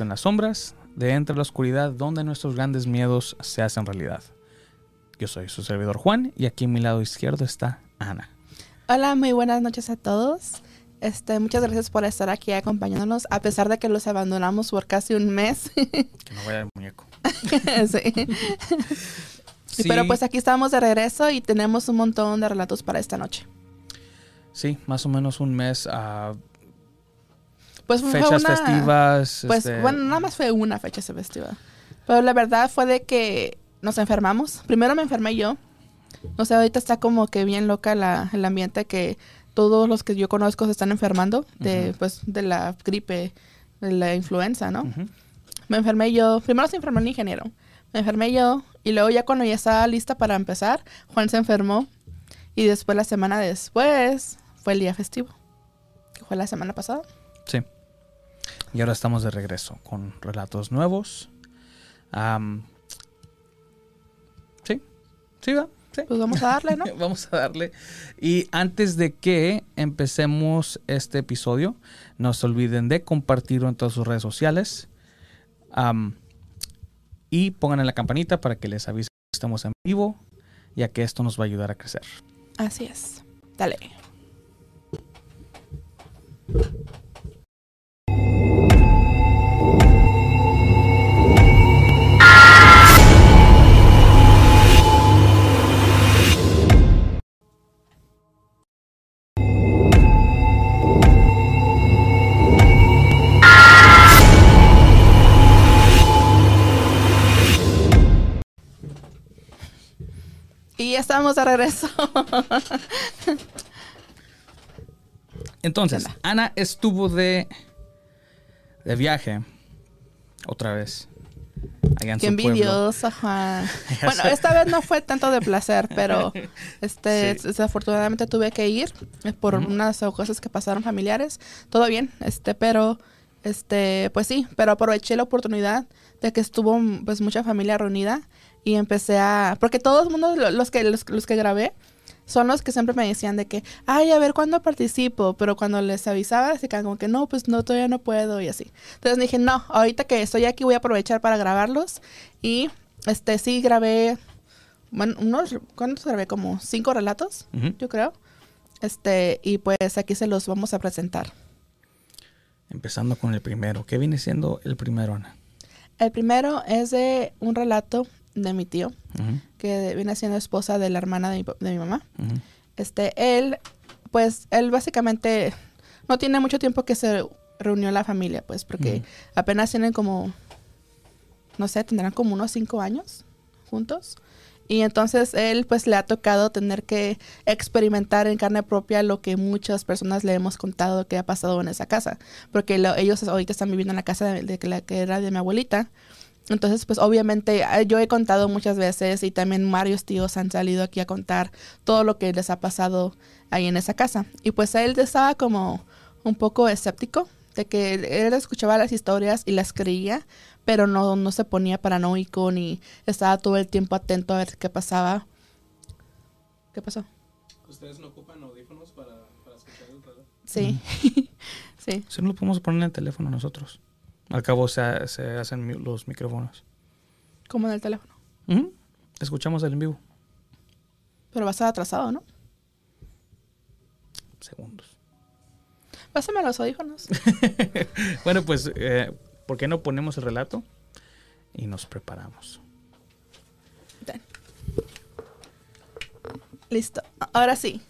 en las sombras, de entre la oscuridad, donde nuestros grandes miedos se hacen realidad. Yo soy su servidor Juan y aquí a mi lado izquierdo está Ana. Hola, muy buenas noches a todos. Este, muchas gracias por estar aquí acompañándonos, a pesar de que los abandonamos por casi un mes. Que no vaya el muñeco. sí. Sí, Pero pues aquí estamos de regreso y tenemos un montón de relatos para esta noche. sí, más o menos un mes a Pues fue fechas una- festivas. Pues este, bueno, nada más fue una fecha festiva. Pero la verdad fue de que nos enfermamos. Primero me enfermé yo. No sé, ahorita está como que bien loca la, el ambiente que todos los que yo conozco se están enfermando de, pues, de la gripe, de la influenza, ¿no? Me enfermé yo. Primero se enfermó el ingeniero. Me enfermé yo. Y luego ya cuando ya estaba lista para empezar, Juan se enfermó. Y después, la semana después, fue el día festivo. Que fue la semana pasada. Sí. Y ahora estamos de regreso con relatos nuevos. Sí, sí, va. Sí. Pues vamos a darle, ¿no? Vamos a darle. Y antes de que empecemos este episodio, no se olviden de compartirlo en todas sus redes sociales. Y pongan en la campanita para que les avise que estamos en vivo, ya que esto nos va a ayudar a crecer. Así es. Dale. Estamos de regreso. Entonces. Ana estuvo de, de viaje otra vez. Qué envidiosa, Juan. Bueno, esta vez no fue tanto de placer, pero este Sí. desafortunadamente tuve que ir eh, por unas cosas que pasaron familiares. Todo bien, este, pero este, pues sí, pero aproveché la oportunidad de que estuvo pues mucha familia reunida y empecé a porque todo el mundo lo- los que los, los que grabé son los que siempre me decían de que, ay, a ver cuándo participo, pero cuando les avisaba, se quedaban como que no, pues no, todavía no puedo y así. Entonces dije, no, ahorita que estoy aquí voy a aprovechar para grabarlos y este sí grabé, bueno, unos, ¿cuántos grabé? Como cinco relatos, yo creo. Este, y pues aquí se los vamos a presentar. Empezando con el primero. ¿Qué viene siendo el primero, Ana? El primero es de un relato de mi tío, que viene siendo esposa de la hermana de mi, de mi mamá. Este, él, pues, él básicamente no tiene mucho tiempo que se reunió la familia, pues, porque apenas tienen como, no sé, tendrán como unos cinco años juntos. Y entonces él, pues, le ha tocado tener que experimentar en carne propia lo que muchas personas le hemos contado que ha pasado en esa casa. Porque lo- ellos ahorita están viviendo en la casa de, de que la que era de mi abuelita. Entonces, pues obviamente eh, yo he contado muchas veces y también varios tíos han salido aquí a contar todo lo que les ha pasado ahí en esa casa. Y pues él estaba como un poco escéptico de que él escuchaba las historias y las creía, pero no, no se ponía paranoico ni estaba todo el tiempo atento a ver qué pasaba. ¿Qué pasó? ¿Ustedes no ocupan audífonos para, para escuchar el reloj? Sí. sí. Si no lo podemos poner en el teléfono nosotros. Al cabo se, se hacen los micrófonos. Como en el teléfono. Escuchamos el en vivo. Pero va a estar atrasado, ¿no? Segundos. Pásame los audífonos. bueno, pues, eh, ¿por qué no ponemos el relato? Y nos preparamos. Listo. Ahora sí.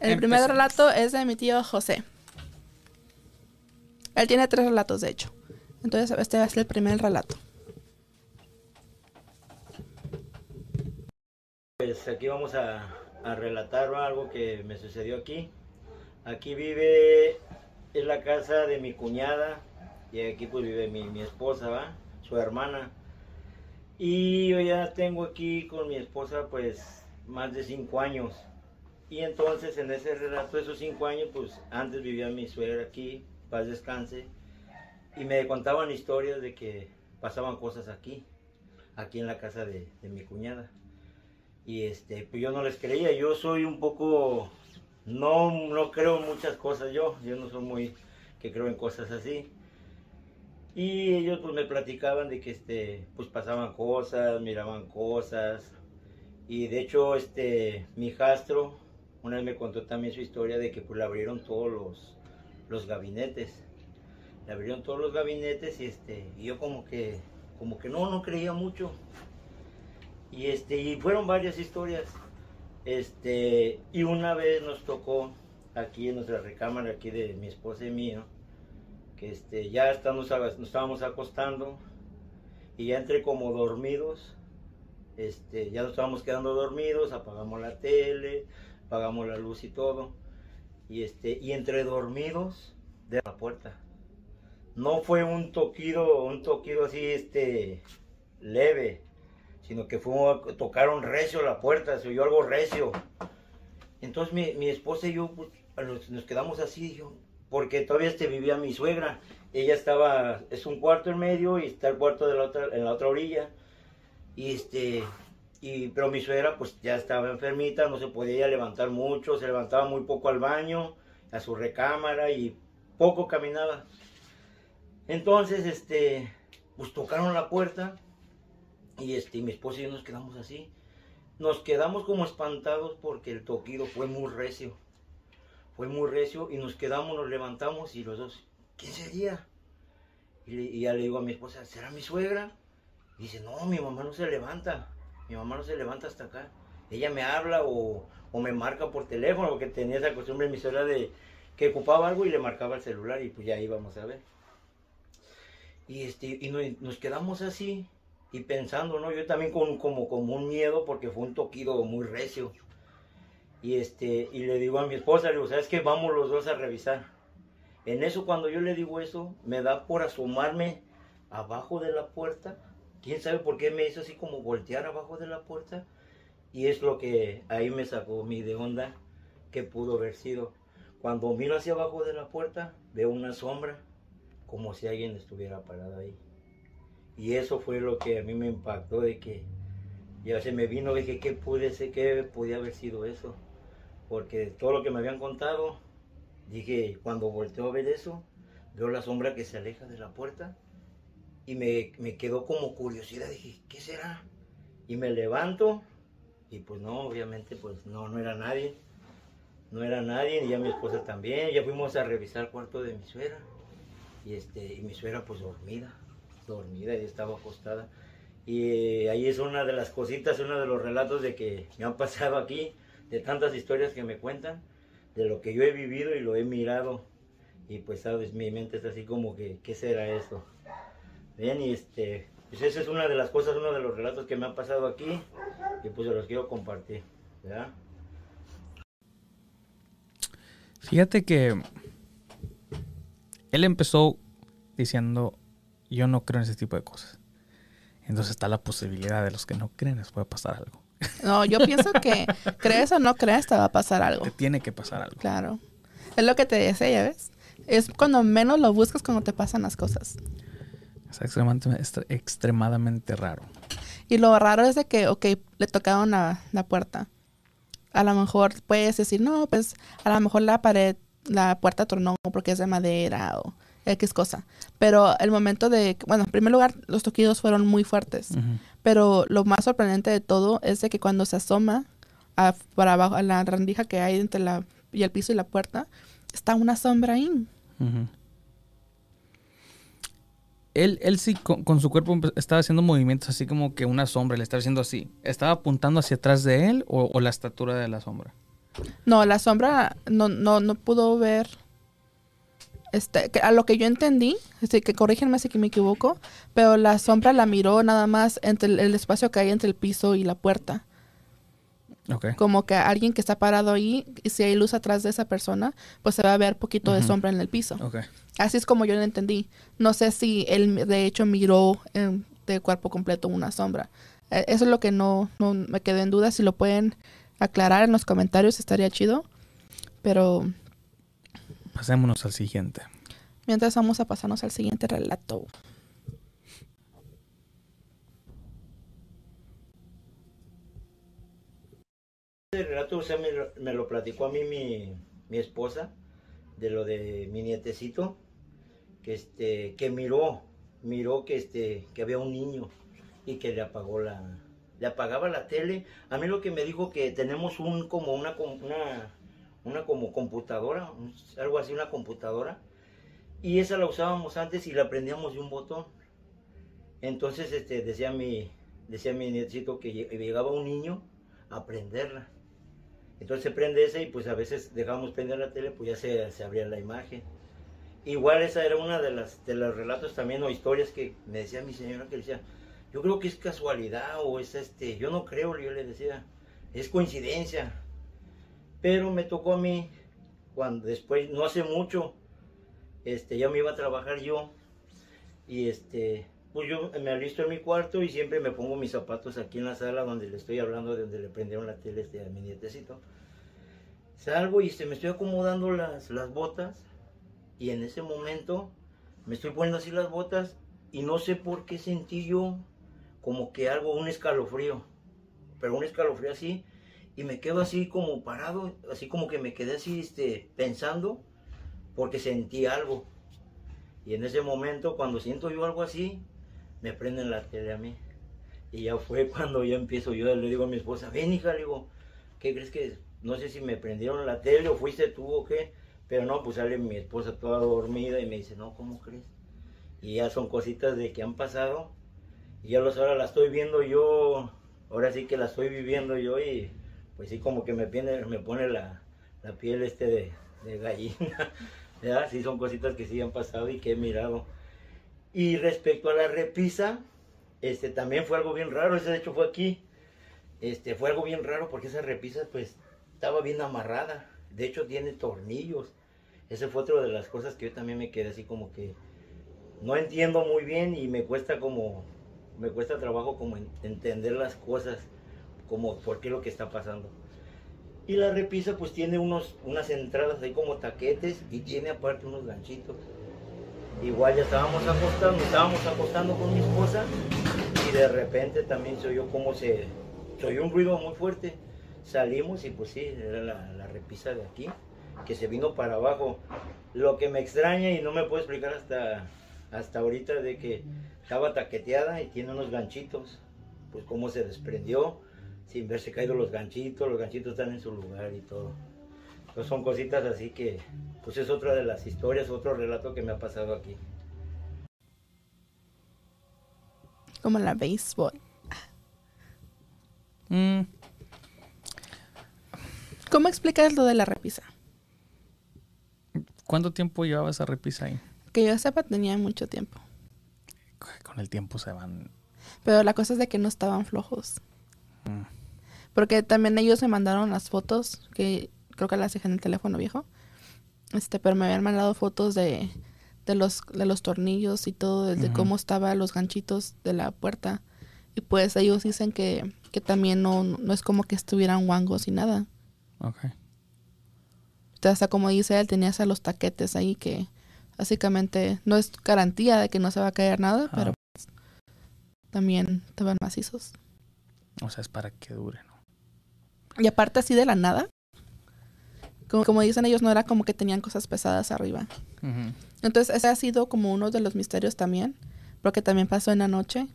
El primer relato es de mi tío José. Él tiene tres relatos, de hecho. Entonces, este va a ser el primer relato. Pues aquí vamos a, relatar algo que me sucedió aquí. Aquí vive, es la casa de mi cuñada y aquí pues vive mi, esposa. Su hermana. Y yo ya tengo aquí con mi esposa pues más de cinco años. Y entonces en ese relato esos cinco años pues antes vivía mi suegra aquí, paz descanse. Y me contaban historias de que pasaban cosas aquí, aquí en la casa de, mi cuñada y este pues yo no les creía yo soy un poco no no creo en muchas cosas yo yo no soy muy que creo en cosas así Y ellos pues me platicaban de que este, pues pasaban cosas, miraban cosas. Y de hecho, este, mi hijastro, una vez me contó también su historia de que pues le abrieron todos los, los gabinetes. Abrieron todos los gabinetes y este, yo como que, como que no, no creía mucho. Y este, y fueron varias historias. Este, y una vez nos tocó aquí en nuestra recámara aquí de mi esposa y mío, que este, ya estamos, nos estábamos acostando y ya entre como dormidos, este, ya nos estábamos quedando dormidos, apagamos la tele, apagamos la luz y todo, y este, y entre dormidos de la puerta. No fue un toquido, un toquido así, este, leve, sino que fue, tocaron recio la puerta, se oyó algo recio. Entonces mi, mi esposa y yo pues, nos quedamos así, yo, porque todavía este vivía mi suegra. Ella estaba, es un cuarto en medio y está el cuarto de la otra, en la otra orilla. Y este, y, pero mi suegra pues ya estaba enfermita, no se podía levantar mucho, se levantaba muy poco al baño, a su recámara y poco caminaba. Entonces, este, pues tocaron la puerta y este, mi esposa y yo nos quedamos así. Nos quedamos como espantados porque el toquido fue muy recio fue muy recio y nos quedamos, nos levantamos y los dos, ¿quién sería? Y, ya le digo a mi esposa, ¿será mi suegra? dice, no, mi mamá no se levanta, mi mamá no se levanta hasta acá. Ella me habla o, me marca por teléfono, porque tenía esa costumbre mi suegra de que ocupaba algo y le marcaba el celular y pues ya íbamos a ver. Y, este, y nos, quedamos así y pensando, ¿no? Yo también con, como, como un miedo porque fue un toquido muy recio. Y, este, y le digo a mi esposa, le digo, ¿sabes qué? Vamos los dos a revisar. En eso, cuando yo le digo eso, me da por asomarme abajo de la puerta. ¿Quién sabe por qué me hizo así como voltear abajo de la puerta? Y es lo que ahí me sacó mi de onda que pudo haber sido. Cuando miro hacia abajo de la puerta, veo una sombra, como si alguien estuviera parado ahí. Y eso fue lo que a mí me impactó de que ya se me vino, dije, ¿qué pude ser, qué podía haber sido eso? porque todo lo que me habían contado, dije, cuando volteo a ver eso, veo la sombra que se aleja de la puerta y me, me quedó como curiosidad, dije, ¿qué será? Y me levanto y pues no, obviamente pues no, no era nadie, no era nadie, y ya mi esposa también, ya fuimos a revisar el cuarto de mi suegra y, este, y mi suegra pues dormida, dormida y estaba acostada. Y ahí es una de las cositas, uno de los relatos de que me han pasado aquí de tantas historias que me cuentan, de lo que yo he vivido y lo he mirado. Y pues, sabes, mi mente es así como que, ¿qué será eso? Bien, y este, pues esa es una de las cosas, uno de los relatos que me ha pasado aquí y pues se los quiero compartir, ¿verdad? Fíjate que él empezó diciendo, yo no creo en ese tipo de cosas. Entonces está la posibilidad de los que no creen les puede pasar algo. No, yo pienso que crees o no crees, te va a pasar algo. Te tiene que pasar algo. Claro. Es lo que te decía, ¿ya ves? Es cuando menos lo buscas cuando te pasan las cosas. Es extremadamente, extremadamente raro. Y lo raro es de que, ok, le tocaron la, la puerta. A lo mejor puedes decir, no, pues a lo mejor la pared, la puerta tornó porque es de madera o X cosa. Pero el momento de, bueno, en primer lugar, los toquidos fueron muy fuertes. Pero lo más sorprendente de todo es de que cuando se asoma a, para abajo, a la rendija que hay entre la, y el piso y la puerta, está una sombra ahí. Él, él sí, con, su cuerpo estaba haciendo movimientos así como que una sombra, le estaba haciendo así. ¿Estaba apuntando hacia atrás de él o, o la estatura de la sombra? No, la sombra no, no, no pudo ver este, a lo que yo entendí, este, que corrígenme si me equivoco, pero la sombra la miró nada más entre el, espacio que hay entre el piso y la puerta. Como que alguien que está parado ahí, y si hay luz atrás de esa persona, pues se va a ver poquito de sombra en el piso. Así es como yo lo entendí. No sé si él de hecho miró de cuerpo completo una sombra. E, eso es lo que no, no me quedé en duda. Si lo pueden aclarar en los comentarios estaría chido. Pero Pasémonos al siguiente. Mientras vamos a pasarnos al siguiente relato. El relato me, lo, platicó a mí mi, esposa, de lo de mi nietecito, que, este, que miró, miró que este que había un niño y que le apagó la le apagaba la tele. A mí lo que me dijo que tenemos un como una una una como computadora, algo así una computadora y esa la usábamos antes y la prendíamos de un botón. Entonces este decía mi decía mi que lle- llegaba un niño a prenderla. Entonces se prende esa y pues a veces dejábamos prender la tele, pues ya se, se abría la imagen. Igual esa era una de las de los relatos también o historias que me decía mi señora que decía, yo creo que es casualidad o es este, yo no creo, yo le decía, es coincidencia. Pero me tocó a mí cuando después, no hace mucho, este, ya me iba a trabajar yo y este, pues yo me alisto en mi cuarto y siempre me pongo mis zapatos aquí en la sala donde le estoy hablando, de donde le prendieron la tele este, a mi nietecito. Salgo y se me estoy acomodando las, las botas y en ese momento me estoy poniendo así las botas y no sé por qué sentí yo como que algo, un escalofrío, pero un escalofrío así y me quedo así como parado, así como que me quedé así este, pensando porque sentí algo. Y en ese momento, cuando siento yo algo así, me prenden la tele a mí. Y ya fue cuando ya empiezo yo, le digo a mi esposa, ven hija, le digo, ¿qué crees que es? No sé si me prendieron la tele o fuiste tú o qué, pero no, pues sale mi esposa toda dormida y me dice, no, ¿cómo crees? Y ya son cositas de que han pasado y ya los ahora la estoy viendo yo, ahora sí que la estoy viviendo yo y pues sí como que me, pone, me pone la, la piel este de, de gallina. ¿verdad? Sí, son cositas que sí han pasado y que he mirado. Y respecto a la repisa, este también fue algo bien raro, ese de hecho fue aquí. Este fue algo bien raro porque esa repisa pues estaba bien amarrada. De hecho tiene tornillos. Ese fue otra de las cosas que yo también me quedé así como que no entiendo muy bien y me cuesta como me cuesta trabajo como en- entender las cosas, como por qué lo que está pasando. Y la repisa pues tiene unos, unas entradas ahí como taquetes y tiene aparte unos ganchitos. Igual ya estábamos acostando, estábamos acostando con mi esposa y de repente también se oyó como se, se oyó un ruido muy fuerte. Salimos y pues sí, era la, la repisa de aquí, que se vino para abajo. Lo que me extraña y no me puedo explicar hasta, hasta ahorita de que estaba taqueteada y tiene unos ganchitos, pues cómo se desprendió sin verse caído los ganchitos, los ganchitos están en su lugar y todo. Entonces son cositas así que, pues es otra de las historias, otro relato que me ha pasado aquí. Como la béisbol. Mm, ¿Cómo explicas lo de la repisa? ¿Cuánto tiempo llevaba esa repisa ahí? Que yo sepa tenía mucho tiempo. Con el tiempo se van. Pero la cosa es de que no estaban flojos. Mm. Porque también ellos me mandaron las fotos, que creo que las dejé en el teléfono viejo. Este, pero me habían mandado fotos de, de los, de los tornillos y todo, de, de Ujú. cómo estaban los ganchitos de la puerta. Y pues ellos dicen que, que también no, no es como que estuvieran guangos y nada. Ok. O sea, hasta como dice él, tenía hasta los taquetes ahí que básicamente no es garantía de que no se va a caer nada, Ah. pero también estaban macizos. O sea, es para que dure, ¿no? Y aparte así de la nada, como, como dicen ellos, no era como que tenían cosas pesadas arriba. Entonces ese ha sido como uno de los misterios también, porque también pasó en la noche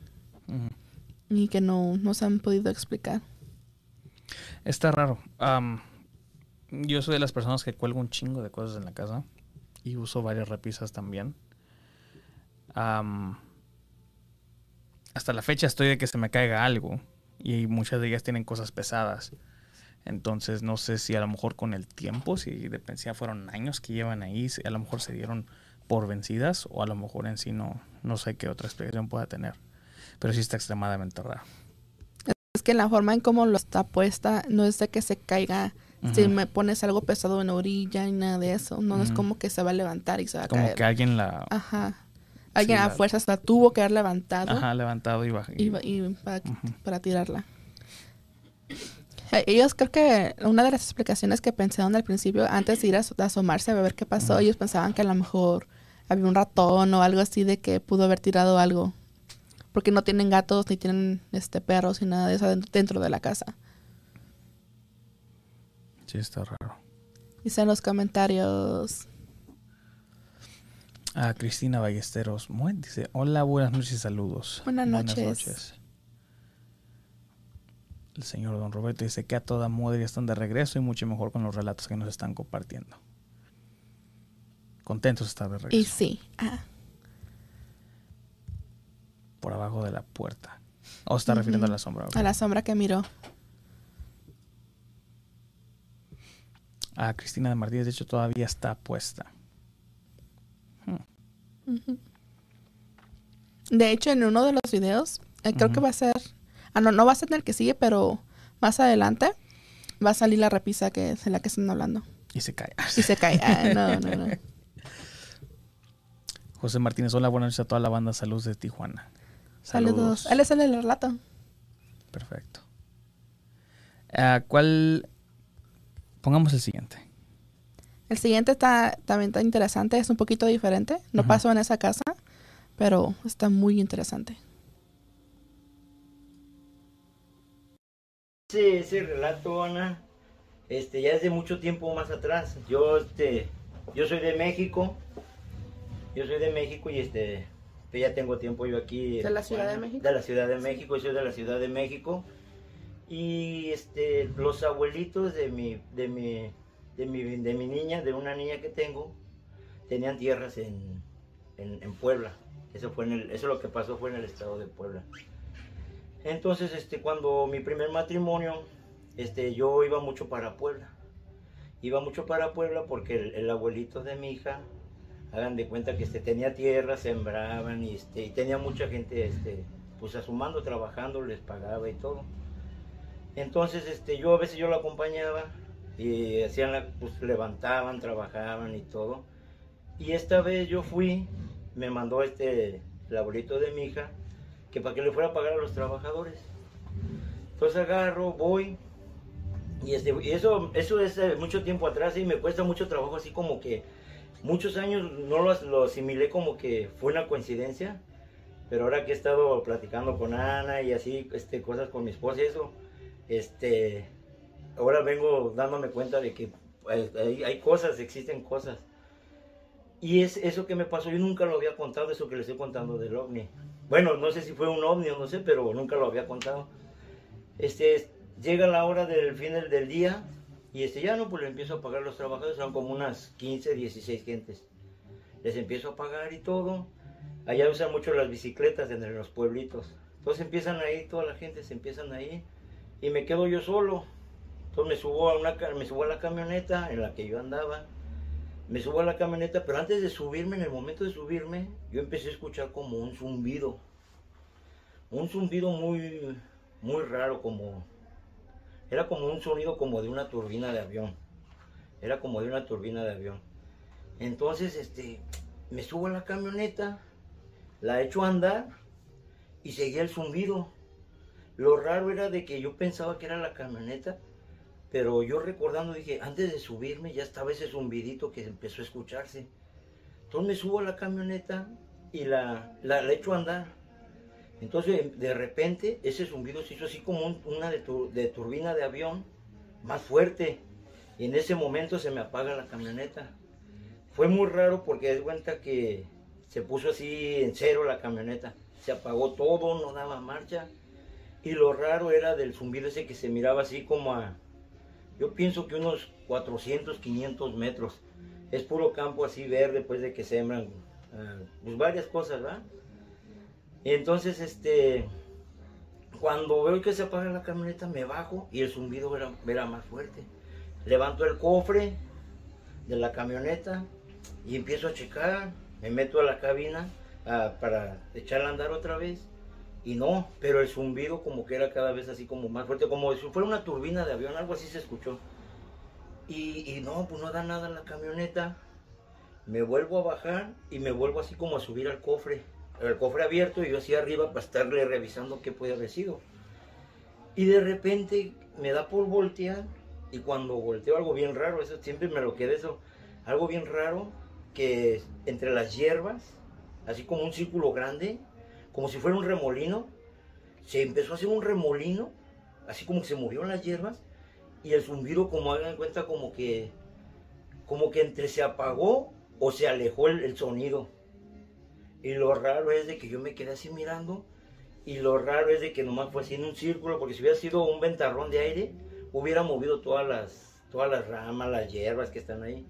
y que no, no se han podido explicar. Está raro. Yo soy de las personas que cuelgo un chingo de cosas en la casa y uso varias repisas también. Am, hasta la fecha estoy de que se me caiga algo y muchas de ellas tienen cosas pesadas. Entonces no sé si a lo mejor con el tiempo, si de ya fueron años que llevan ahí, si a lo mejor se dieron por vencidas o a lo mejor en sí no, no sé qué otra explicación pueda tener. Pero sí está extremadamente raro. Es que la forma en cómo lo está puesta no es de que se caiga si me pones algo pesado en la orilla y nada de eso. No, no es Ujú. como que se va a levantar y se va a Como caer. que alguien la Ajá. Alguien Sí, a la- fuerzas la tuvo que haber levantado ajá, levantado y y, y para, para tirarla. Eh, Ellos creo que una de las explicaciones que pensaron al principio, antes de ir a, as- a asomarse a ver qué pasó, ellos pensaban que a lo mejor había un ratón o algo así de que pudo haber tirado algo. Porque no tienen gatos ni tienen este perros ni nada de eso dentro de la casa. Sí, está raro. Dice en los comentarios. A Cristina Ballesteros Muen dice, hola, buenas noches y saludos. Buenas noches. El señor Don Roberto dice que a toda moda ya están de regreso y mucho mejor con los relatos que nos están compartiendo. Contentos de estar de regreso. Y sí. ah, Por abajo de la puerta. O está refiriendo a la sombra. a la sombra que miró. A Cristina de Martínez, de hecho, todavía está puesta. De hecho, en uno de los videos, eh, creo que va a ser. Ah, no, no va a ser en el que sigue, pero más adelante va a salir la repisa que es en la que están hablando. Y se cae. Y se cae. Ah, no, no, no. José Martínez, hola, buenas noches a toda la banda Salud de Tijuana. Saludos. Él es el del relato. Perfecto. Ah, ¿Cuál? Pongamos el siguiente. El siguiente está también está interesante, es un poquito diferente. No Ujú. pasó en esa casa, pero está muy interesante. Ese, ese relato, Ana, este, ya es de mucho tiempo más atrás. Yo, este, yo soy de México. Yo soy de México y este, pues ya tengo tiempo yo aquí. ¿De la Ciudad de México? De la Ciudad de México, yo soy de la Ciudad de México. Y este, los abuelitos de mi, de mi, de mi, de mi niña, de una niña que tengo, tenían tierras en, en, Puebla. Eso fue en eso lo que pasó fue en el estado de Puebla. Entonces, este, cuando mi primer matrimonio, este, yo iba mucho para Puebla. Iba mucho para Puebla porque el, el abuelito de mi hija, hagan de cuenta que este, tenía tierra, sembraban y, este, y tenía mucha gente, este, pues a su mando trabajando, les pagaba y todo. Entonces, este, yo a veces yo lo acompañaba y hacían la, pues levantaban, trabajaban y todo. Y esta vez yo fui, me mandó este, el abuelito de mi hija, que para que le fuera a pagar a los trabajadores. Entonces agarro, voy, y, este, y eso, eso es eh, mucho tiempo atrás y me cuesta mucho trabajo, así como que muchos años no lo, lo asimilé como que fue una coincidencia, pero ahora que he estado platicando con Ana y así este, cosas con mi esposa y eso, este, ahora vengo dándome cuenta de que hay, cosas, existen cosas. Y es eso que me pasó, yo nunca lo había contado, eso que les estoy contando del ovni. Bueno, no sé si fue un ovni o no sé, pero nunca lo había contado. Este, llega la hora del fin del, día y este, ya no, pues le empiezo a pagar los trabajadores, son como unas 15, 16 gentes. Les empiezo a pagar y todo. Allá usan mucho las bicicletas en los pueblitos. Entonces empiezan ahí, toda la gente se empiezan ahí y me quedo yo solo. Entonces me subo a, una, me subo a la camioneta en la que yo andaba. Me subo a la camioneta, pero antes de subirme, en el momento de subirme, yo empecé a escuchar como un zumbido. Un zumbido muy, muy raro, como... Era como un sonido como de una turbina de avión. Era como de una turbina de avión. Entonces, este, me subo a la camioneta, la echo a andar y seguía el zumbido. Lo raro era de que yo pensaba que era la camioneta, pero yo recordando dije, antes de subirme ya estaba ese zumbidito que empezó a escucharse. Entonces me subo a la camioneta y la, la, echo a andar. Entonces de repente ese zumbido se hizo así como un- una de, tu- de turbina de avión, más fuerte. Y en ese momento se me apaga la camioneta. Fue muy raro porque es cuenta que se puso así en cero la camioneta. Se apagó todo, no daba marcha. Y lo raro era del zumbido ese que se miraba así como a, yo pienso que unos 400, 500 metros. Es puro campo así verde, pues de que sembran ah, pues varias cosas, ¿verdad? Entonces, este, cuando veo que se apaga la camioneta, me bajo y el zumbido era, era más fuerte. Levanto el cofre de la camioneta y empiezo a checar. Me meto a la cabina ah, para echarla a andar otra vez. Y no, pero el zumbido como que era cada vez así como más fuerte, como si fuera una turbina de avión, algo así se escuchó. Y, y no, pues no da nada la camioneta. Me vuelvo a bajar y me vuelvo así como a subir al cofre. El cofre abierto y yo así arriba para estarle revisando qué puede haber sido. Y de repente me da por voltear y cuando volteo algo bien raro, eso siempre me lo quedé eso, algo bien raro que entre las hierbas, así como un círculo grande, como si fuera un remolino, se empezó a hacer un remolino, así como que se movieron las hierbas y el zumbido como hagan cuenta como que como que entre se apagó o se alejó el, sonido Y lo raro es de que yo me quedé así mirando. Y lo raro es de que nomás fue así en un círculo, porque si hubiera sido un ventarrón de aire, hubiera movido todas las, todas las ramas, las hierbas que están ahí.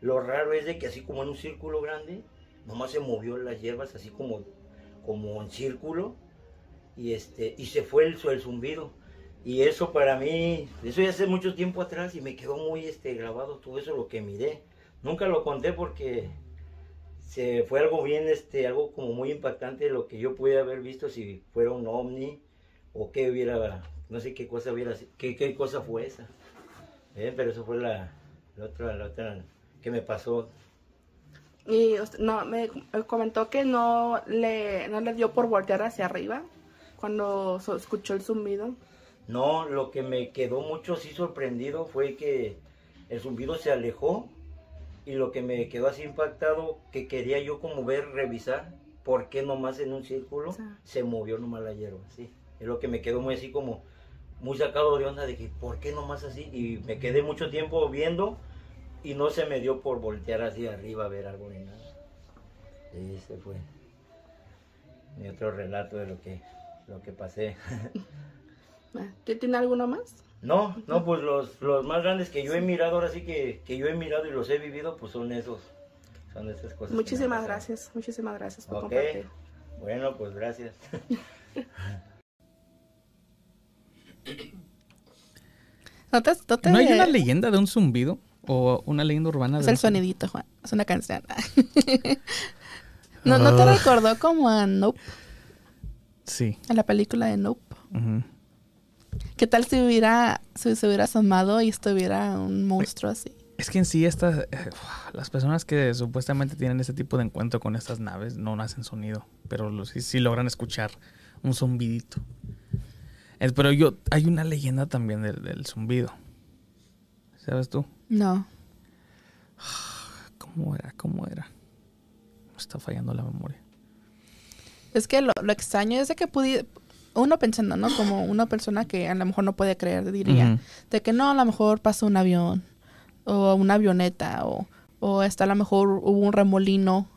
Lo raro es de que así como en un círculo grande, nomás se movió las hierbas así como, como en círculo. Y, este, y se fue el, el zumbido. Y eso para mí, eso ya hace mucho tiempo atrás y me quedó muy este, grabado todo eso lo que miré. Nunca lo conté porque se fue algo bien, este, algo como muy impactante lo que yo pude haber visto si fuera un ovni o qué hubiera, no sé qué cosa hubiera, qué, qué cosa fue esa. Eh, pero eso fue la, la otra, la otra que me pasó. Y no, me comentó que no le, no le dio por voltear hacia arriba cuando escuchó el zumbido. No, lo que me quedó mucho así sorprendido fue que el zumbido se alejó y lo que me quedó así impactado que quería yo como ver, revisar por qué nomás en un círculo Sí. se movió nomás la hierba, sí. Es lo que me quedó muy así como muy sacado de onda de que por qué nomás así y me quedé mucho tiempo viendo y no se me dio por voltear hacia arriba a ver algo ni nada. Sí, ese fue mi otro relato de lo que lo que pasé. Ah, ¿Ti- ¿Tiene alguno más? No, no, pues los, los más grandes que yo he mirado, ahora sí que, que yo he mirado y los he vivido, pues son esos. Son esas cosas. Muchísimas gracias, muchísimas gracias por Ok. compartir. Bueno, pues gracias. ¿No, te- no te- ¿No hay una leyenda de un zumbido? ¿O una leyenda urbana? Es de el sonidito, Juan. Es una canción. ¿No, ¿No te Ah. recordó como a Nope? Sí. A la película de Nope. ¿Qué tal si hubiera, si se hubiera asomado y estuviera un monstruo así? Es que en sí estas, eh, las personas que supuestamente tienen este tipo de encuentro con estas naves no hacen sonido, pero los, sí, sí logran escuchar un zumbidito. Eh, pero yo, hay una leyenda también del, del zumbido. ¿Sabes tú? No. ¿Cómo era? ¿Cómo era? Me está fallando la memoria. Es que lo, lo extraño es de que pudiera... Uno pensando, ¿no? Como una persona que a lo mejor no puede creer, diría. De que no, a lo mejor pasó un avión. O una avioneta. O, o hasta a lo mejor hubo un remolino.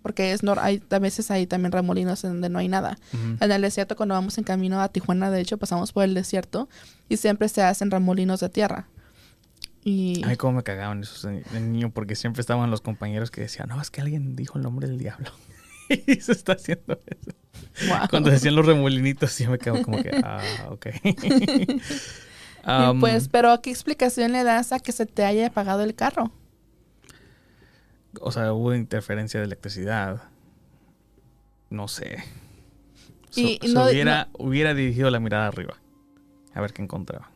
Porque es nor- hay, a veces hay también remolinos en donde no hay nada. En el desierto, cuando vamos en camino a Tijuana, de hecho, pasamos por el desierto y siempre se hacen remolinos de tierra. Y Ay, cómo me cagaban esos de, de niño, porque siempre estaban los compañeros que decían, no, es que alguien dijo el nombre del diablo. y se está haciendo eso. wow. Cuando decían los remolinitos, sí me quedo como que, ah, ok. Am, pues, pero ¿qué explicación le das a que se te haya apagado el carro? O sea, hubo interferencia de electricidad. No sé. So- Y- y so no- hubiera, hubiera dirigido la mirada arriba. A ver qué encontraba.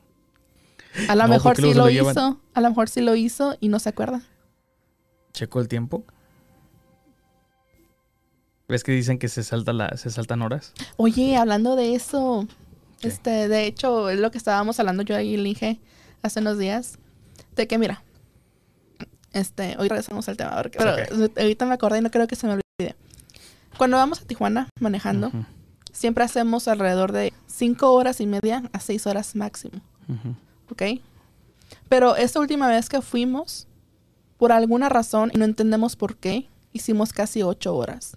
A lo No, mejor sí lo, hizo, a lo mejor sí lo hizo y no se acuerda. ¿Checó el tiempo? ¿Ves que dicen que se, salta la, se saltan horas? Oye, hablando de eso, ¿Qué? este, de hecho, es lo que estábamos hablando yo y el Inge hace unos días, de que mira, este, hoy regresamos al tema, porque- pero ahorita me acordé y no creo que se me olvide. Cuando vamos a Tijuana manejando, siempre hacemos alrededor de cinco horas y media a seis horas máximo, ujú. ¿Ok? Pero esta última vez que fuimos, por alguna razón, y no entendemos por qué, hicimos casi ocho horas.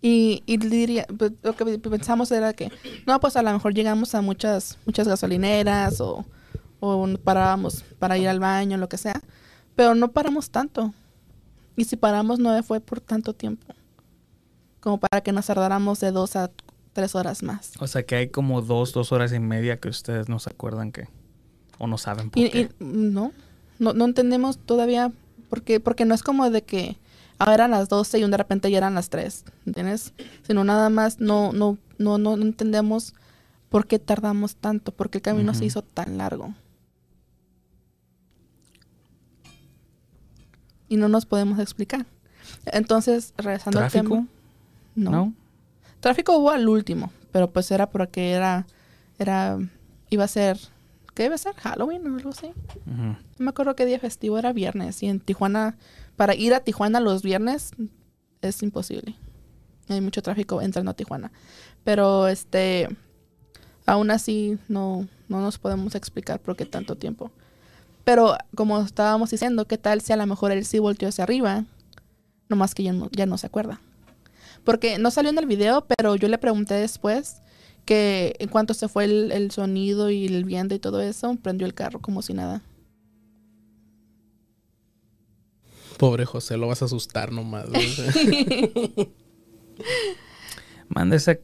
Y, y diría, pues, lo que pensamos era que, no, pues a lo mejor llegamos a muchas, muchas gasolineras o, o parábamos para ir al baño, lo que sea, pero no paramos tanto. Y si paramos no fue por tanto tiempo, como para que nos tardáramos de dos a tres horas más. O sea que hay como dos, dos horas y media que ustedes no se acuerdan que... O no saben por Y, qué. y no, no, no entendemos todavía, porque, porque no es como de que ahora eran las 12 y de repente ya eran las 3, ¿entiendes? Sino nada más no, no, no, no, entendemos por qué tardamos tanto, por qué el camino se hizo tan largo. Y no nos podemos explicar. Entonces, regresando al tema. No. ¿No? Tráfico hubo al último, pero pues era porque era, era, iba a ser, ¿qué iba a ser? Halloween o algo así. No me acuerdo qué día festivo era viernes. Y en Tijuana, para ir a Tijuana los viernes es imposible. Hay mucho tráfico entrando a Tijuana. Pero este, aún así no, no nos podemos explicar por qué tanto tiempo. Pero como estábamos diciendo, ¿qué tal si a lo mejor él sí volteó hacia arriba Nomás que ya no, ya no se acuerda. Porque no salió en el video, pero yo le pregunté después que en cuanto se fue el, el sonido y el viento y todo eso, prendió el carro como si nada. Pobre José, lo vas a asustar nomás. ¿no?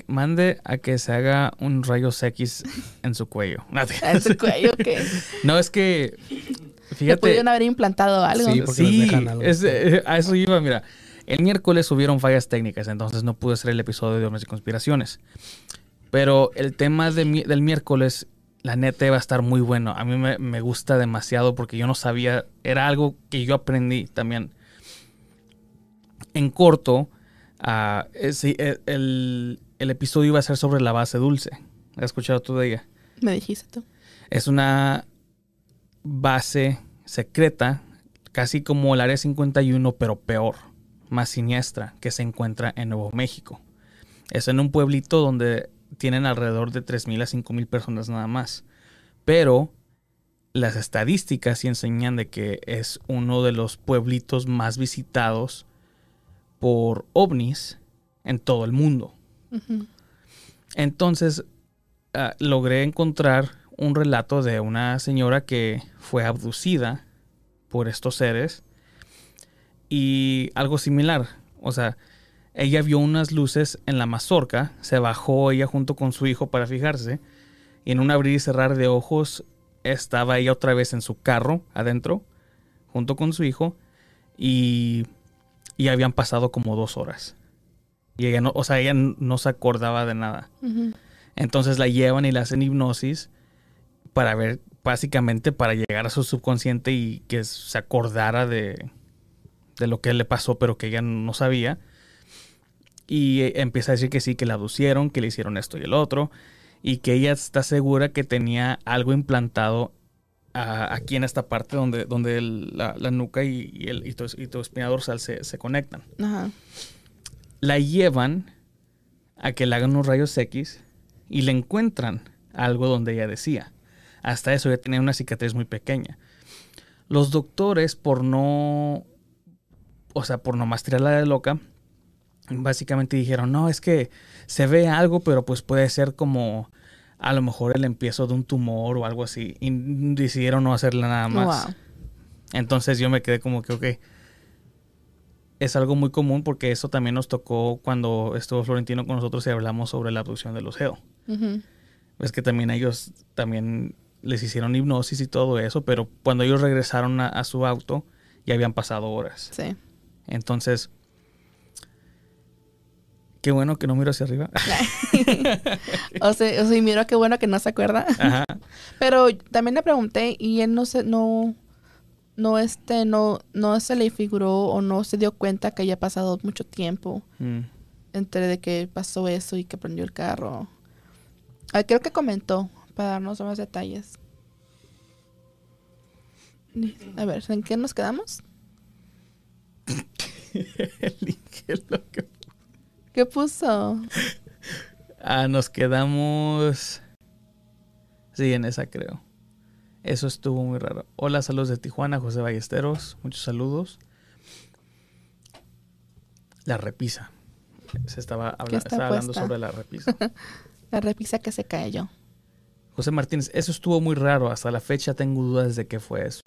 Mande, a que se haga un rayos X en su cuello. No, En su cuello, que No, es que. le Fíjate. pudieron haber implantado algo. Sí, porque les Sí, dejan algo. es- eh, a eso iba, mira. El miércoles hubieron fallas técnicas, entonces no pude hacer el episodio de Hombres y Conspiraciones. Pero el tema de del miércoles, la neta, iba a estar muy bueno. A mí me, me gusta demasiado porque yo no sabía, era algo que yo aprendí también. En corto, ah, eh, eh, el, el episodio iba a ser sobre la base dulce. ¿Has escuchado tú de ella? Me dijiste tú. Es una base secreta, casi como el Área 51, pero peor, más siniestra, que se encuentra en Nuevo México. Es en un pueblito donde tienen alrededor de 3.000 a 5.000 personas nada más. Pero las estadísticas sí enseñan de que es uno de los pueblitos más visitados por ovnis en todo el mundo. Entonces, ah, logré encontrar un relato de una señora que fue abducida por estos seres y algo similar. O sea, ella vio unas luces en la mazorca, se bajó ella junto con su hijo para fijarse y en un abrir y cerrar de ojos estaba ella otra vez en su carro adentro junto con su hijo y, y habían pasado como dos horas. Y ella no, o sea, ella no se acordaba de nada. Entonces la llevan y la hacen hipnosis para ver, básicamente para llegar a su subconsciente y que se acordara de, de lo que le pasó, pero que ella no sabía. Y eh, empieza a decir que sí, que la abducieron, que le hicieron esto y el otro, y que ella está segura que tenía algo implantado aquí en esta parte donde, donde el- la, la nuca y, y el, y tu, y tu espina dorsal se, se conectan Ajá. la llevan a que le hagan unos rayos X y le encuentran algo donde ella decía. Hasta eso ya tenía una cicatriz muy pequeña. Los doctores, por no, o sea, por nomás tirarla de loca, básicamente dijeron, no, es que se ve algo, pero pues puede ser como a lo mejor el empiezo de un tumor o algo así. Y decidieron no hacerle nada más. Wow. Entonces yo me quedé como que, ok, es algo muy común porque eso también nos tocó cuando estuvo Florentino con nosotros y hablamos sobre la abducción de los GEO. Es que también ellos también les hicieron hipnosis y todo eso, pero cuando ellos regresaron a, a su auto ya habían pasado horas. Sí. Entonces, qué bueno que no miro hacia arriba. O sea, o sea, y mira qué bueno que no se acuerda. Ajá. Pero también le pregunté y él no se, no, no este, no, no se le figuró o no se dio cuenta que haya pasado mucho tiempo Mm. entre de que pasó eso y que prendió el carro. Ah, creo que comentó para darnos más detalles. A ver, ¿en qué nos quedamos? Elige lo que- ¿Qué puso? Ah, nos quedamos. Sí, en esa creo. Eso estuvo muy raro. Hola, saludos de Tijuana, José Ballesteros. Muchos saludos. La repisa. Se estaba, habla- estaba hablando sobre la repisa. La repisa que se cayó. José Martínez, eso estuvo muy raro. Hasta la fecha tengo dudas de qué fue eso.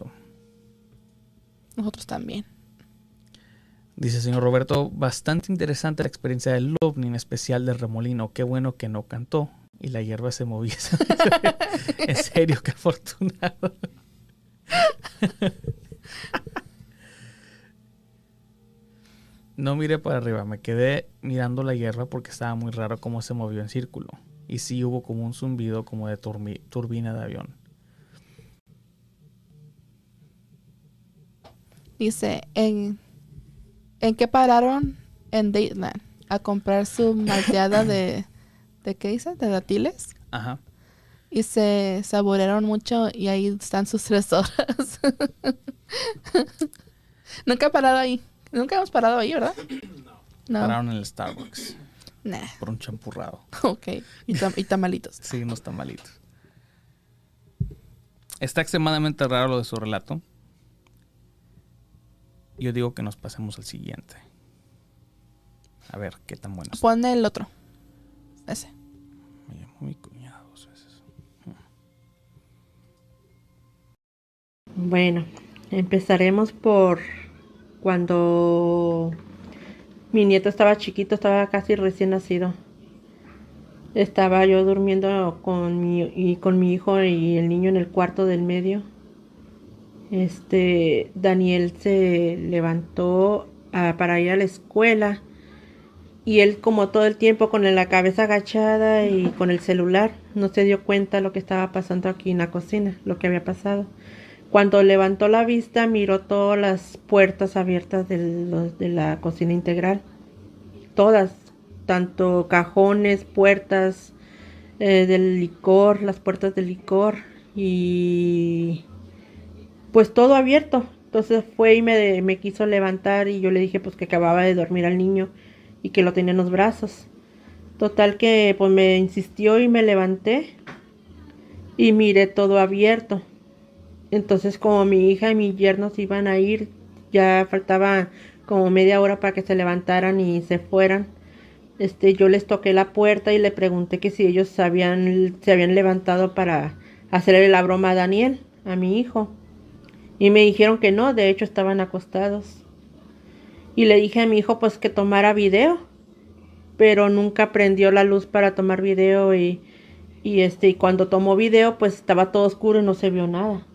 Nosotros también. Dice señor Roberto, bastante interesante la experiencia del ovni, en especial del remolino. Qué bueno que no cantó y la hierba se movía. en serio, qué afortunado. No miré para arriba, me quedé mirando la hierba porque estaba muy raro cómo se movió en círculo. Y sí hubo como un zumbido como de turbi- turbina de avión. Dice, ¿en, ¿en qué pararon en Dateland? A comprar su malteada de, ¿de qué dice? De dátiles. Ajá. Y se saborearon mucho y ahí están sus tres horas. Nunca he parado ahí. Nunca hemos parado ahí, ¿verdad? No. Pararon en el Starbucks Nah. por un champurrado. Ok. Y, tam- y tamalitos. Sí, no está malito. Está extremadamente raro lo de su relato. Yo digo que nos pasemos al siguiente. A ver, qué tan bueno. Pon el otro. Ese. Me llamó mi cuñada dos veces. Bueno, empezaremos por cuando mi nieto estaba chiquito, estaba casi recién nacido. Estaba yo durmiendo con mi, y con mi hijo y el niño en el cuarto del medio. Este, Daniel se levantó ah, para ir a la escuela y él como todo el tiempo con la cabeza agachada y con el celular no se dio cuenta lo que estaba pasando aquí en la cocina, lo que había pasado. Cuando levantó la vista miró todas las puertas abiertas de, la cocina integral, todas, tanto cajones, puertas eh, del licor, las puertas del licor y pues todo abierto. Entonces fue y me, me quiso levantar y yo le dije pues que acababa de dormir al niño y que lo tenía en los brazos. Total que pues me insistió y me levanté y miré todo abierto. Entonces como mi hija y mi yerno se iban a ir, ya faltaba como media hora para que se levantaran y se fueran. Este, yo les toqué la puerta y le pregunté que si ellos habían, se habían levantado para hacerle la broma a Daniel, a mi hijo. Y me dijeron que no, de hecho estaban acostados. Y le dije a mi hijo pues que tomara video, pero nunca prendió la luz para tomar video y, y este, y cuando tomó video pues estaba todo oscuro y no se vio nada.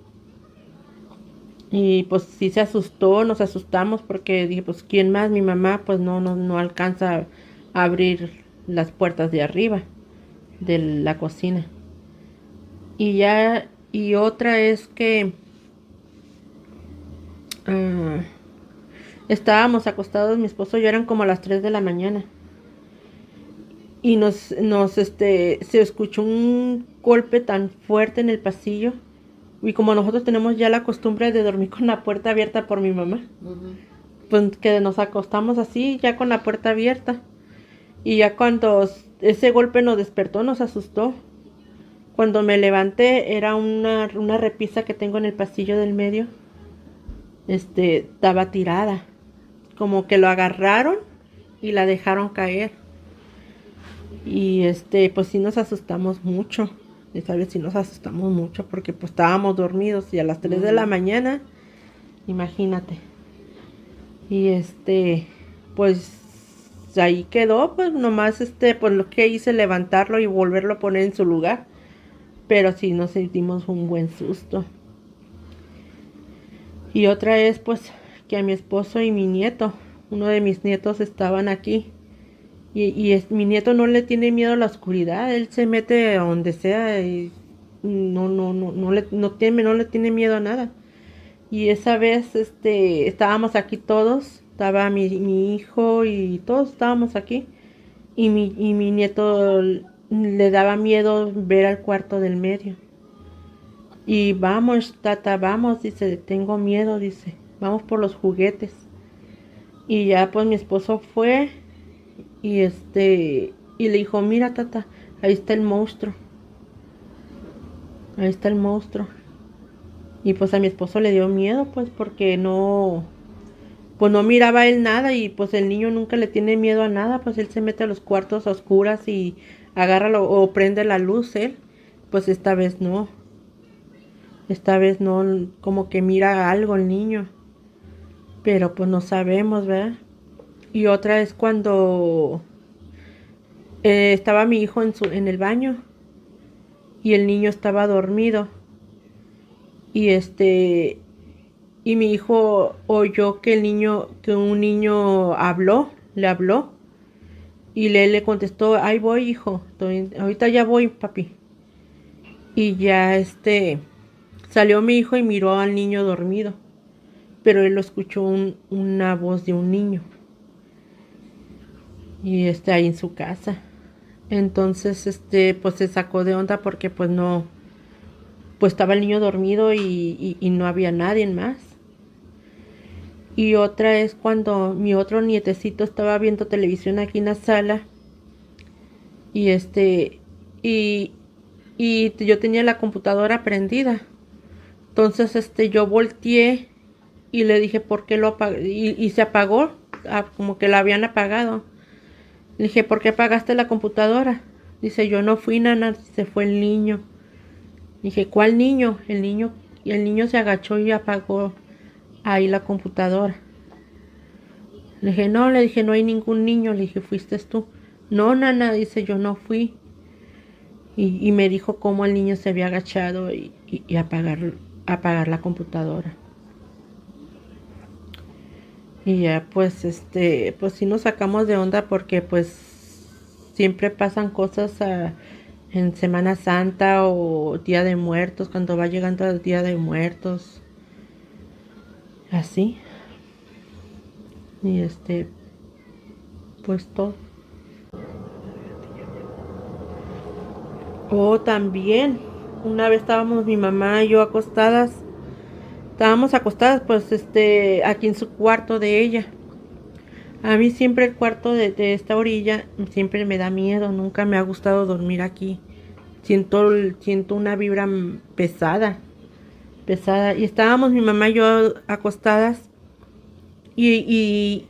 Y pues sí se asustó, nos asustamos porque dije, pues quién más, mi mamá pues no, no, no alcanza a abrir las puertas de arriba de la cocina. Y ya, y otra es que ah, estábamos acostados, mi esposo y yo eran como las 3 de la mañana. Y nos, nos, este, se escuchó un golpe tan fuerte en el pasillo. Y como nosotros tenemos ya la costumbre de dormir con la puerta abierta por mi mamá, pues que nos acostamos así, ya con la puerta abierta. Y ya cuando ese golpe nos despertó, nos asustó. Cuando me levanté, era una, una repisa que tengo en el pasillo del medio. Este, estaba tirada. Como que lo agarraron y la dejaron caer. Y este, pues sí nos asustamos mucho. Esa vez sí nos asustamos mucho porque pues estábamos dormidos y a las 3 de la mañana, imagínate. Y este, pues ahí quedó, pues nomás este, pues lo que hice levantarlo y volverlo a poner en su lugar. Pero sí nos sentimos un buen susto. Y otra es pues que a mi esposo y mi nieto, uno de mis nietos estaban aquí. Y, mi nieto no le tiene miedo a la oscuridad, él se mete a donde sea y no, no, no, no le, no tiene, no le tiene miedo a nada. Y esa vez, este, estábamos aquí todos, estaba mi, mi hijo y todos estábamos aquí. Y mi, y mi nieto le daba miedo ver al cuarto del medio. Y vamos, tata, vamos, dice, tengo miedo, dice, vamos por los juguetes. Y ya pues mi esposo fue y este, y le dijo, mira tata, ahí está el monstruo. Ahí está el monstruo. Y pues a mi esposo le dio miedo, pues porque no, pues no miraba él nada y pues el niño nunca le tiene miedo a nada, pues él se mete a los cuartos a oscuras y agarra lo- o prende la luz él. Pues esta vez no. Esta vez no, como que mira algo el niño. Pero pues no sabemos, ¿verdad? Y otra es cuando eh, estaba mi hijo en, su, en el baño y el niño estaba dormido. Y este, y mi hijo oyó que el niño, que un niño habló, le habló. Y le, le contestó, ahí voy, hijo, ahorita ya voy, papi. Y ya este, salió mi hijo y miró al niño dormido. Pero él escuchó un- una voz de un niño. Y este, ahí en su casa. Entonces, este, pues se sacó de onda porque pues no, pues estaba el niño dormido y no había nadie más. Y otra es cuando mi otro nietecito estaba viendo televisión aquí en la sala. Y este, y, y yo tenía la computadora prendida. Entonces, este, yo volteé y le dije, ¿por qué lo apagó? Y, y se apagó, ah, como que la habían apagado. Le dije, ¿por qué apagaste la computadora? Dice, yo no fui, nana, se fue el niño. Dije, ¿cuál niño? El niño, y el niño se agachó y apagó ahí la computadora. Le dije, no, le dije, no hay ningún niño. Le dije, fuiste tú. No, nana, dice, yo no fui. Y, y me dijo cómo el niño se había agachado y, y- y apagar la computadora. Y ya, pues, este, pues sí nos sacamos de onda porque, pues, siempre pasan cosas en Semana Santa o Día de Muertos, cuando va llegando el Día de Muertos. Así. Y este, pues todo. Oh, también. Una vez estábamos mi mamá y yo acostadas. Estábamos acostadas, pues, este, aquí en su cuarto de ella. A mí siempre el cuarto de, esta orilla siempre me da miedo. Nunca me ha gustado dormir aquí. Siento, siento una vibra pesada. Pesada. Y estábamos mi mamá y yo acostadas. Y, y,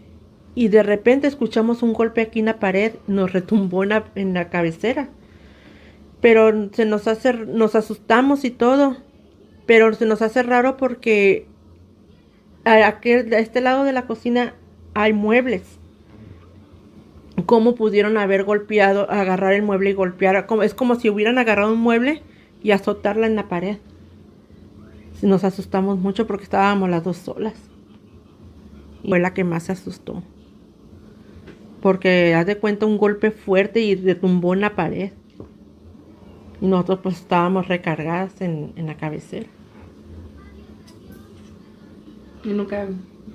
y de repente escuchamos un golpe aquí en la pared. Nos retumbó en la, en la cabecera. Pero se nos hace, nos asustamos y todo. Pero se nos hace raro porque a, este lado de la cocina hay muebles. ¿Cómo pudieron haber golpeado, agarrar el mueble y golpear? Es como si hubieran agarrado un mueble y azotarla en la pared. Nos asustamos mucho porque estábamos las dos solas. Fue la que más se asustó. Porque haz de cuenta un golpe fuerte y retumbó en la pared. Y nosotros pues estábamos recargadas en, en la cabecera. Y nunca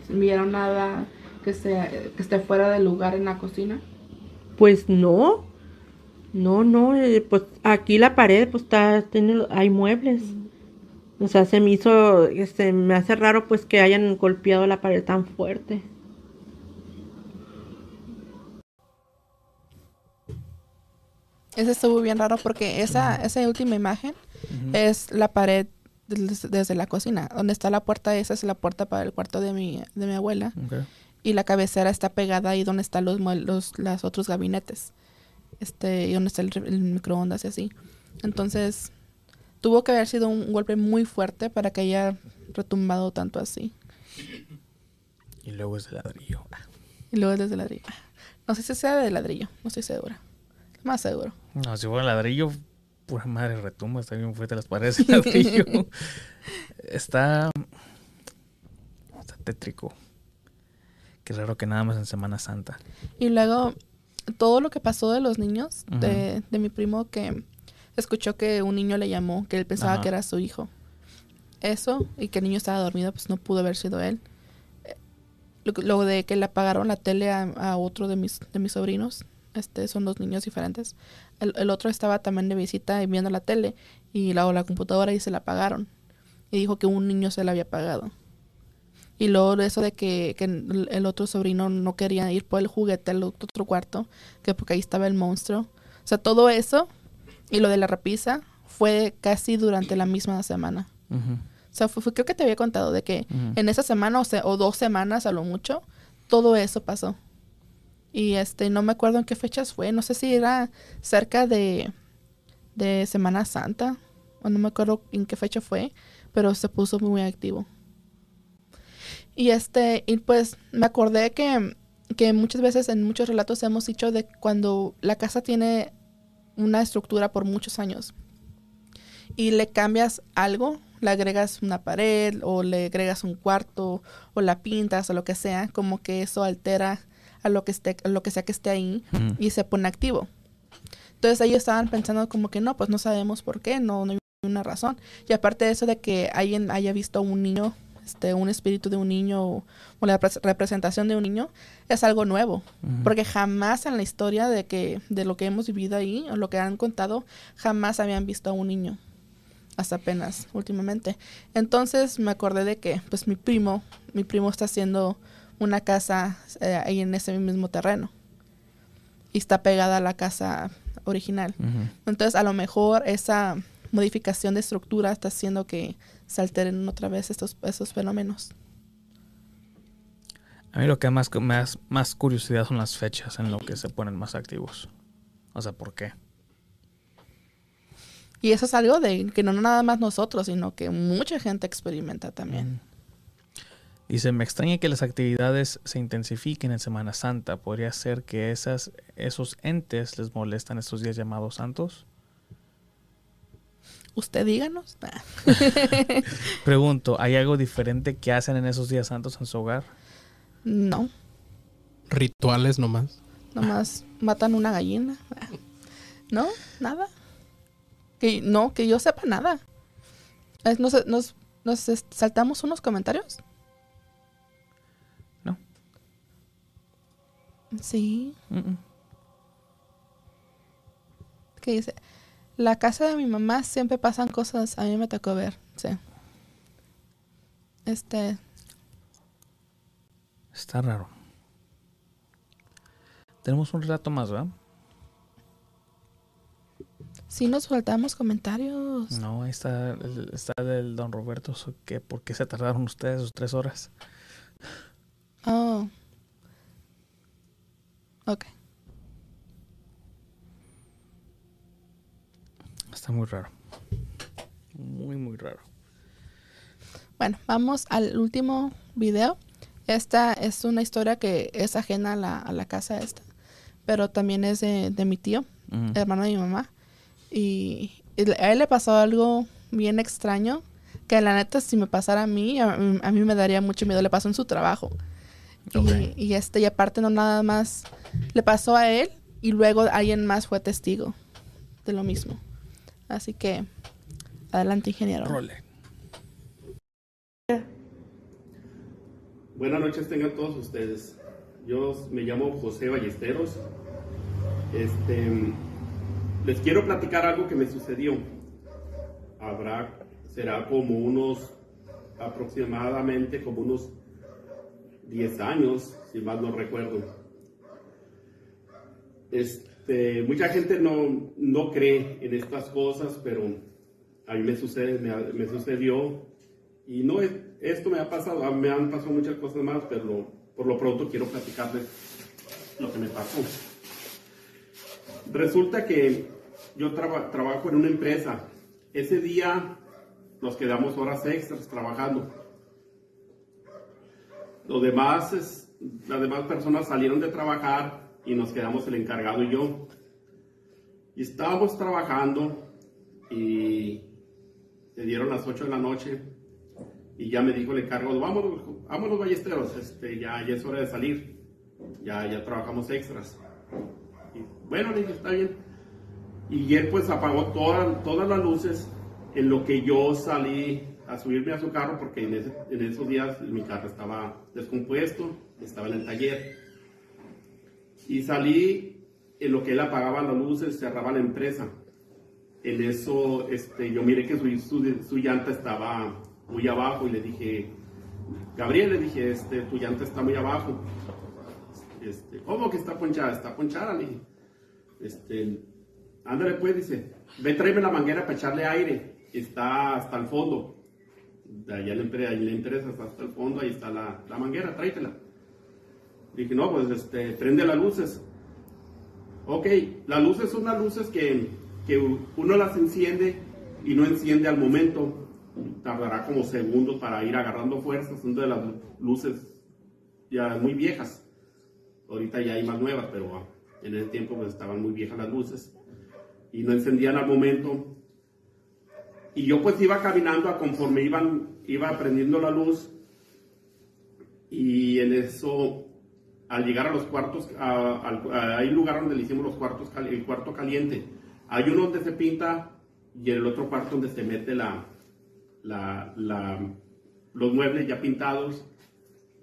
vieron nada que, sea, que esté fuera del lugar en la cocina. Pues no. No, no, eh, pues aquí la pared pues está, tiene, hay muebles. O sea, se me hizo, este, me hace raro pues que hayan golpeado la pared tan fuerte. Ese estuvo bien raro porque esa, esa última imagen es la pared des- desde la cocina. Donde está la puerta, esa es la puerta para el cuarto de mi, de mi abuela. Y la cabecera está pegada ahí donde están los, los, los otros gabinetes. Este, y donde está el, microondas y así. Entonces, tuvo que haber sido un golpe muy fuerte para que haya retumbado tanto así. Y luego es de ladrillo. Y luego es desde ladrillo. No sé si sea de ladrillo, no estoy segura. Más seguro. No, si fuera ladrillo, pura madre retumba, está bien fuerte las paredes de ladrillo. está. Está tétrico. Qué raro que nada más en Semana Santa. Y luego, todo lo que pasó de los niños, de, de mi primo que escuchó que un niño le llamó, que él pensaba que era su hijo. Eso, y que el niño estaba dormido, pues no pudo haber sido él. Eh, Lo, lo de que le apagaron la tele a, a otro de mis, de mis sobrinos, este, son dos niños diferentes. El, el otro estaba también de visita y viendo la tele, y la, la computadora y se la apagaron. Y dijo que un niño se la había apagado. Y luego de eso de que, que el otro sobrino no quería ir por el juguete al otro cuarto, que porque ahí estaba el monstruo. O sea, todo eso y lo de la repisa fue casi durante la misma semana. O sea, fue, fue- creo que te había contado de que en esa semana o, sea, o dos semanas a lo mucho, todo eso pasó. Y este, no me acuerdo en qué fechas fue. No sé si era cerca de, de Semana Santa. O no me acuerdo en qué fecha fue. Pero se puso muy activo. Y este, y pues me acordé que, que muchas veces en muchos relatos hemos dicho de cuando la casa tiene una estructura por muchos años y le cambias algo, le agregas una pared o le agregas un cuarto o la pintas o lo que sea, como que eso altera a lo que esté, a lo que sea que esté ahí y se pone activo. Entonces ellos estaban pensando como que no, pues no sabemos por qué, no, no hay una razón. Y aparte de eso de que alguien haya visto un niño, este, un espíritu de un niño o, o la repres- representación de un niño, es algo nuevo. Porque jamás en la historia de que, de lo que hemos vivido ahí, o lo que han contado, jamás habían visto a un niño. Hasta apenas, últimamente. Entonces me acordé de que, pues mi primo, mi primo está haciendo una casa eh, ahí en ese mismo terreno. Y está pegada a la casa original. Entonces, a lo mejor esa modificación de estructura está haciendo que se alteren otra vez estos, esos fenómenos. A mí lo que más, me da más curiosidad son las fechas en lo que se ponen más activos. O sea, ¿por qué? Y eso es algo de que no nada más nosotros, sino que mucha gente experimenta también. Dice, me extraña que las actividades se intensifiquen en Semana Santa. ¿Podría ser que esas, esos entes les molestan estos días llamados santos? Usted díganos. Pregunto, ¿hay algo diferente que hacen en esos días santos en su hogar? No, Rituales nomás. nomás matan una gallina. No, nada. Que, no, que yo sepa nada. Es- Nos, nos, nos saltamos unos comentarios. Sí. Que dice, la casa de mi mamá siempre pasan cosas, a mí me tocó ver, sí. Este, Está raro. Tenemos un relato más, ¿verdad? sí nos faltamos comentarios. No, ahí está, el- está del don Roberto. so que ¿Por qué se tardaron ustedes sus tres horas? Oh. Ok. Está muy raro. Muy, muy raro. Bueno, vamos al último video. Esta es una historia que es ajena a la, a la casa esta, pero también es de, de mi tío, hermano de mi mamá. Y, a él le pasó algo bien extraño, que la neta si me pasara a mí, a, a mí me daría mucho miedo. Le pasó en su trabajo. Y- este, y aparte no nada más le pasó a él y luego alguien más fue testigo de lo mismo. Así que, adelante ingeniero. Role. Buenas noches tengan todos ustedes. Yo me llamo José Ballesteros. Este, les quiero platicar algo que me sucedió. Habrá, será como unos, aproximadamente como unos 10 años, si mal no recuerdo. Este, mucha gente no, no cree en estas cosas, pero a mí me, sucede, me, sucedió y no es, esto me ha pasado, me han pasado muchas cosas más, pero por lo pronto quiero platicarles lo que me pasó. Resulta que yo traba- trabajo en una empresa. Ese día nos quedamos horas extras trabajando. Los demás, es- las demás personas salieron de trabajar y nos quedamos el encargado y yo. Y estábamos trabajando y se dieron las 8 de la noche y ya me dijo el encargado, vámonos, vámonos ballesteros, este, ya, ya es hora de salir, ya, ya trabajamos extras. Y, bueno, dije, está bien. Y él pues apagó toda- todas las luces en lo que yo salí a subirme a su carro porque en, ese- en esos días mi carro estaba descompuesto, estaba en el taller. Y salí en lo que él apagaba las luces, cerraba la empresa. En eso este, yo miré que su, su, su llanta estaba muy abajo y le dije, Gabriel, le dije, este, tu llanta está muy abajo. Este, ¿Cómo que está ponchada? Está ponchada, le dije. Este, ándale pues, dice, ve tráeme la manguera para echarle aire. Está hasta el fondo. Allá la empresa, la empresa hasta el fondo, ahí está la, manguera, tráetela. Dije, no, pues este, prende las luces. Ok, las luces son unas luces que, que uno las enciende y no enciende al momento. Tardará como segundos para ir agarrando fuerzas. Son de las luces ya muy viejas. Ahorita ya hay más nuevas, pero en ese tiempo pues, estaban muy viejas las luces. Y no encendían al momento. Y yo pues iba caminando a conforme iban, iba prendiendo la luz. Y en eso al llegar a los cuartos, a- al- a- hay lugar donde le hicimos los cuartos, el cuarto caliente. Hay uno donde se pinta y el otro cuarto donde se mete la- la- los muebles ya pintados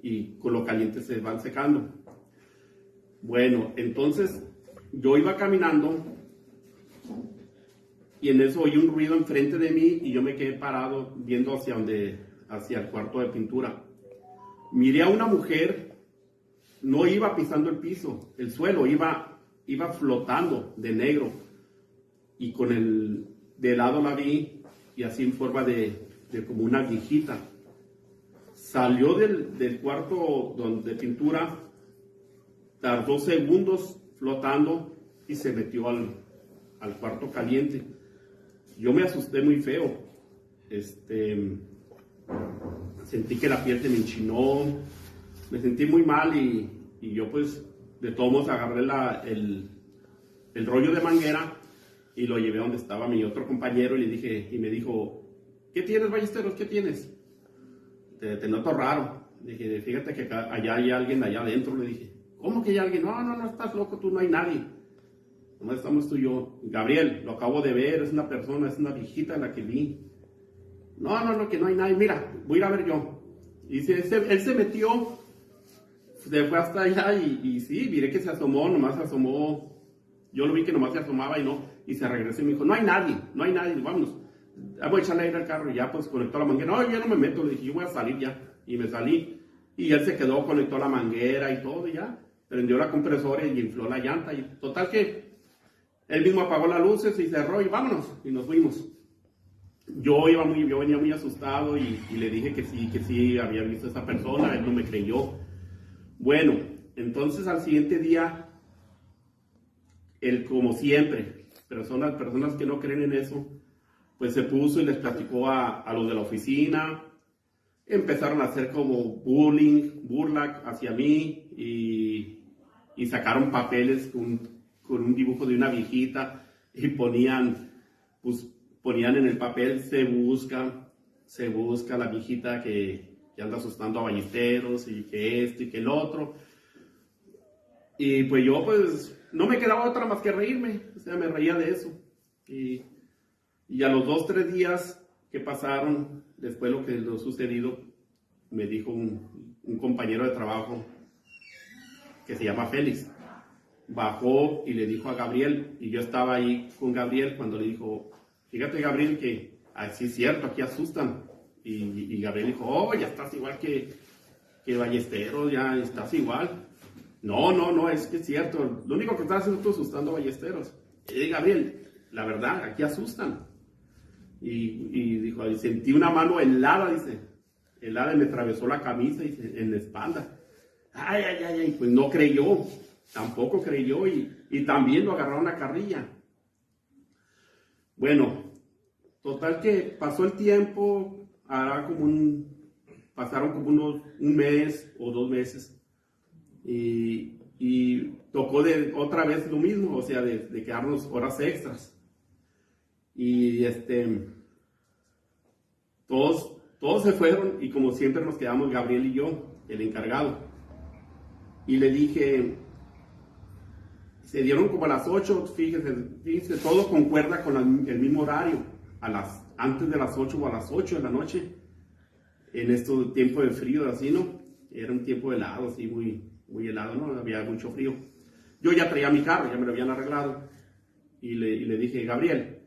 y con lo caliente se van secando. Bueno, entonces yo iba caminando y en eso oí un ruido enfrente de mí y yo me quedé parado viendo hacia donde, hacia el cuarto de pintura. Miré a una mujer no iba pisando el piso, el suelo, iba, iba flotando de negro. Y con el de lado la vi y así en forma de, de como una viejita. salió del, del cuarto de pintura, tardó segundos flotando y se metió al, al cuarto caliente. Yo me asusté muy feo. Este, sentí que la piel se me enchinó, me sentí muy mal y, yo pues de todos modos agarré la, el, el rollo de manguera y lo llevé donde estaba mi otro compañero y le dije, y me dijo, ¿qué tienes, Ballesteros? ¿Qué tienes? Te, te noto raro. Dije, fíjate que acá- allá hay alguien allá adentro. Le dije, ¿cómo que hay alguien? No, no, no, estás loco, tú no hay nadie. Nomás estamos tú y yo. Gabriel, lo acabo de ver, es una persona, es una viejita la que vi. No, no, no, que no hay nadie. Mira, voy a ir a ver yo. Y se- él se metió, se fue hasta allá y, sí, miré que se asomó, nomás se asomó. Yo lo vi que nomás se asomaba y no, y se regresó y me dijo, no hay nadie, no hay nadie, vámonos. Ah, Voy a echarle aire al carro y ya pues conectó la manguera. No, yo no me meto, dije, yo voy a salir ya. Y me salí. Y él se quedó, conectó la manguera y todo, y ya. Prendió la compresora y infló la llanta. Y total que él mismo apagó las luces y cerró y vámonos. Y nos fuimos. Yo iba muy, yo venía muy asustado y, le dije que sí, que sí había visto a esa persona. Él no me creyó. Bueno, entonces al siguiente día, él como siempre, personas, personas que no creen en eso, pues se puso y les platicó a, a los de la oficina, empezaron a hacer como bullying, burla hacia mí y, y sacaron papeles con, con un dibujo de una viejita y ponían, pues, ponían en el papel se busca, se busca la viejita que, que anda asustando a ballesteros y que esto y que el otro. Y pues yo pues no me quedaba otra más que reírme, o sea, me reía de eso. Y, y a los dos, tres días que pasaron, después de lo que lo sucedido, me dijo un, un compañero de trabajo que se llama Félix. Bajó y le dijo a Gabriel, y yo estaba ahí con Gabriel cuando le dijo, fíjate Gabriel que así es cierto, aquí asustan. Y, Gabriel dijo, oh, ya estás igual que, que Ballesteros, ya estás igual. No, no, no, es que es cierto. Lo único que estás haciendo tú asustando a Ballesteros. Y Gabriel, la verdad, aquí asustan. Y, y dijo, "Ay, sentí una mano helada, dice. Helada y me atravesó la camisa dice, en la espalda. Ay, ay, ay, ay, pues no creyó. Tampoco creyó y, y también lo agarraron a carrilla. Bueno, total que pasó el tiempo, hará como un, pasaron como unos, un mes o dos meses y, y tocó de otra vez lo mismo, o sea, de, de quedarnos horas extras. Y este, todos, todos se fueron y como siempre nos quedamos Gabriel y yo, el encargado. Y le dije, se dieron como a las 8, fíjese, fíjese, todo concuerda con la- el mismo horario, a las, antes de las 8 o a las 8 de la noche, en este tiempo de frío, así, ¿no? Era un tiempo helado, así, muy, muy helado, ¿no? Había mucho frío. Yo ya traía mi carro, ya me lo habían arreglado, y le, y le dije, Gabriel,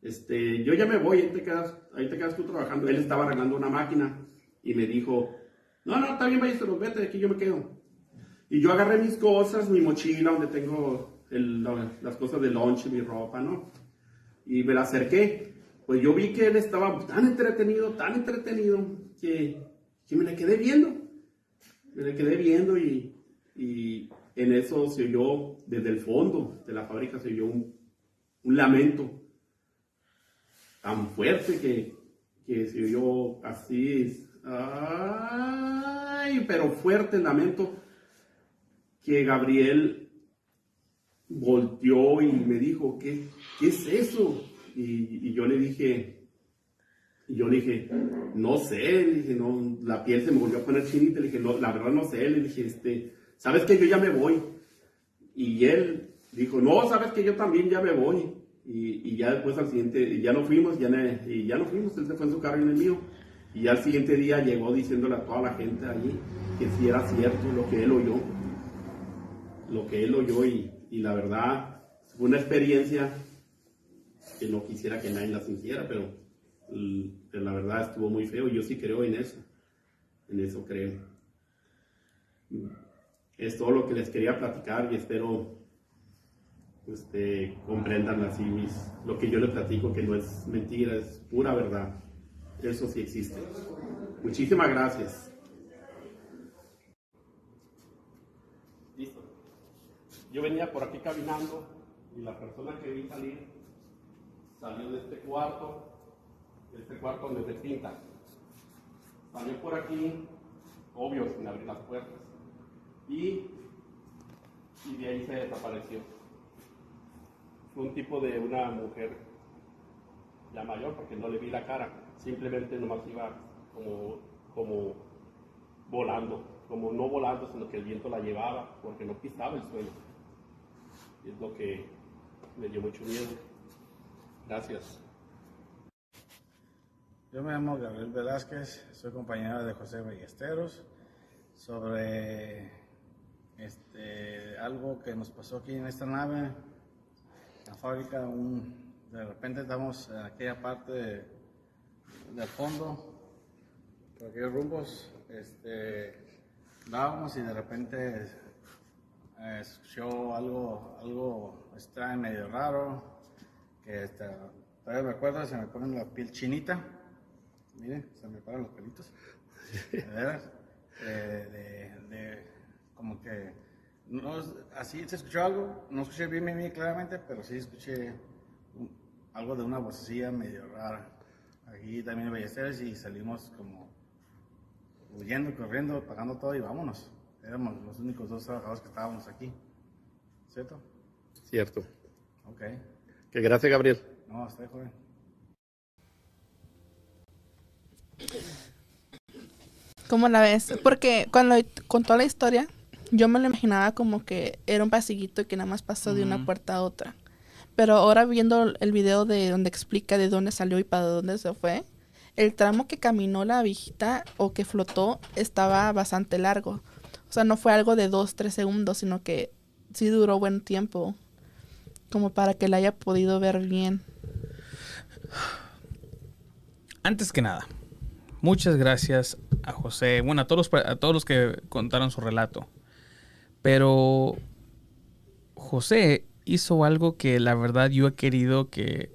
este, yo ya me voy, ahí te, quedas, ahí te quedas tú trabajando. Él estaba arreglando una máquina, y me dijo, no, no, está bien, maestro, vete, aquí yo me quedo. Y yo agarré mis cosas, mi mochila donde tengo el- la- las cosas de lunch, mi ropa, ¿no? Y me la acerqué. Pues yo vi que él estaba tan entretenido, tan entretenido, que, que me le quedé viendo. Me le quedé viendo y, y en eso se oyó, desde el fondo de la fábrica, se oyó un, lamento tan fuerte que, que se oyó así, ay, pero fuerte lamento que Gabriel volteó y me dijo, ¿qué, qué es eso? Y, yo le dije, y yo le dije, no sé, le dije, no, la piel se me volvió a poner chinita, le dije, no, la verdad no sé, le dije, este, ¿sabes que Yo ya me voy. Y él dijo, no, sabes que yo también ya me voy. Y, y ya después al siguiente, ya no fuimos, ya, no fuimos, él se fue en su carro y en el mío. Y al siguiente día llegó diciéndole a toda la gente allí que sí era cierto lo que él oyó lo que él oyó y, y la verdad fue una experiencia que no quisiera que nadie la sintiera, pero, l- pero la verdad estuvo muy feo yo sí creo en eso, en eso creo. Es todo lo que les quería platicar y espero este, comprendan así mis, lo que yo les platico, que no es mentira, es pura verdad. Eso sí existe. Muchísimas gracias. Yo venía por aquí caminando y la persona que vi salir salió de este cuarto, de este cuarto donde se pinta. Salió por aquí, obvio, sin abrir las puertas. Y, y de ahí se desapareció. Fue un tipo de una mujer ya mayor, porque no le vi la cara. Simplemente nomás iba como, como volando. Como no volando, sino que el viento la llevaba, porque no pisaba el suelo. Es lo que me dio mucho miedo. Gracias. Yo me llamo Gabriel Velázquez, soy compañero de José Ballesteros. Sobre este, algo que nos pasó aquí en esta nave, la fábrica, un- de repente estamos en aquella parte de- del fondo, por aquellos rumbos, este, dábamos y de repente eh, escuchó algo, algo extraño, medio raro, que este, todavía me acuerdo, se me pone la piel chinita, miren, se me paran los pelitos, de veras, eh, de, de- como que, no, así se escuchó algo, no escuché bien, bien, bien claramente, pero sí escuché un- algo de una vocecilla medio rara. Aquí también en Ballesteros y salimos como huyendo, corriendo, pagando todo y vámonos. Éramos los únicos dos trabajadores que estábamos aquí. ¿Cierto? Cierto. Ok. Que gracias, Gabriel. No, estoy joven. ¿Cómo la ves? Porque cuando contó la historia, yo me lo imaginaba como que era un pasillito y que nada más pasó de una puerta a otra. Pero ahora viendo el video de donde explica de dónde salió y para dónde se fue, el tramo que caminó la viejita o que flotó estaba bastante largo. O sea, no fue algo de dos, tres segundos, sino que sí duró buen tiempo. Como para que la haya podido ver bien. Antes que nada, muchas gracias a José, bueno, a todos los, a todos los que contaron su relato. Pero José hizo algo que la verdad yo he querido que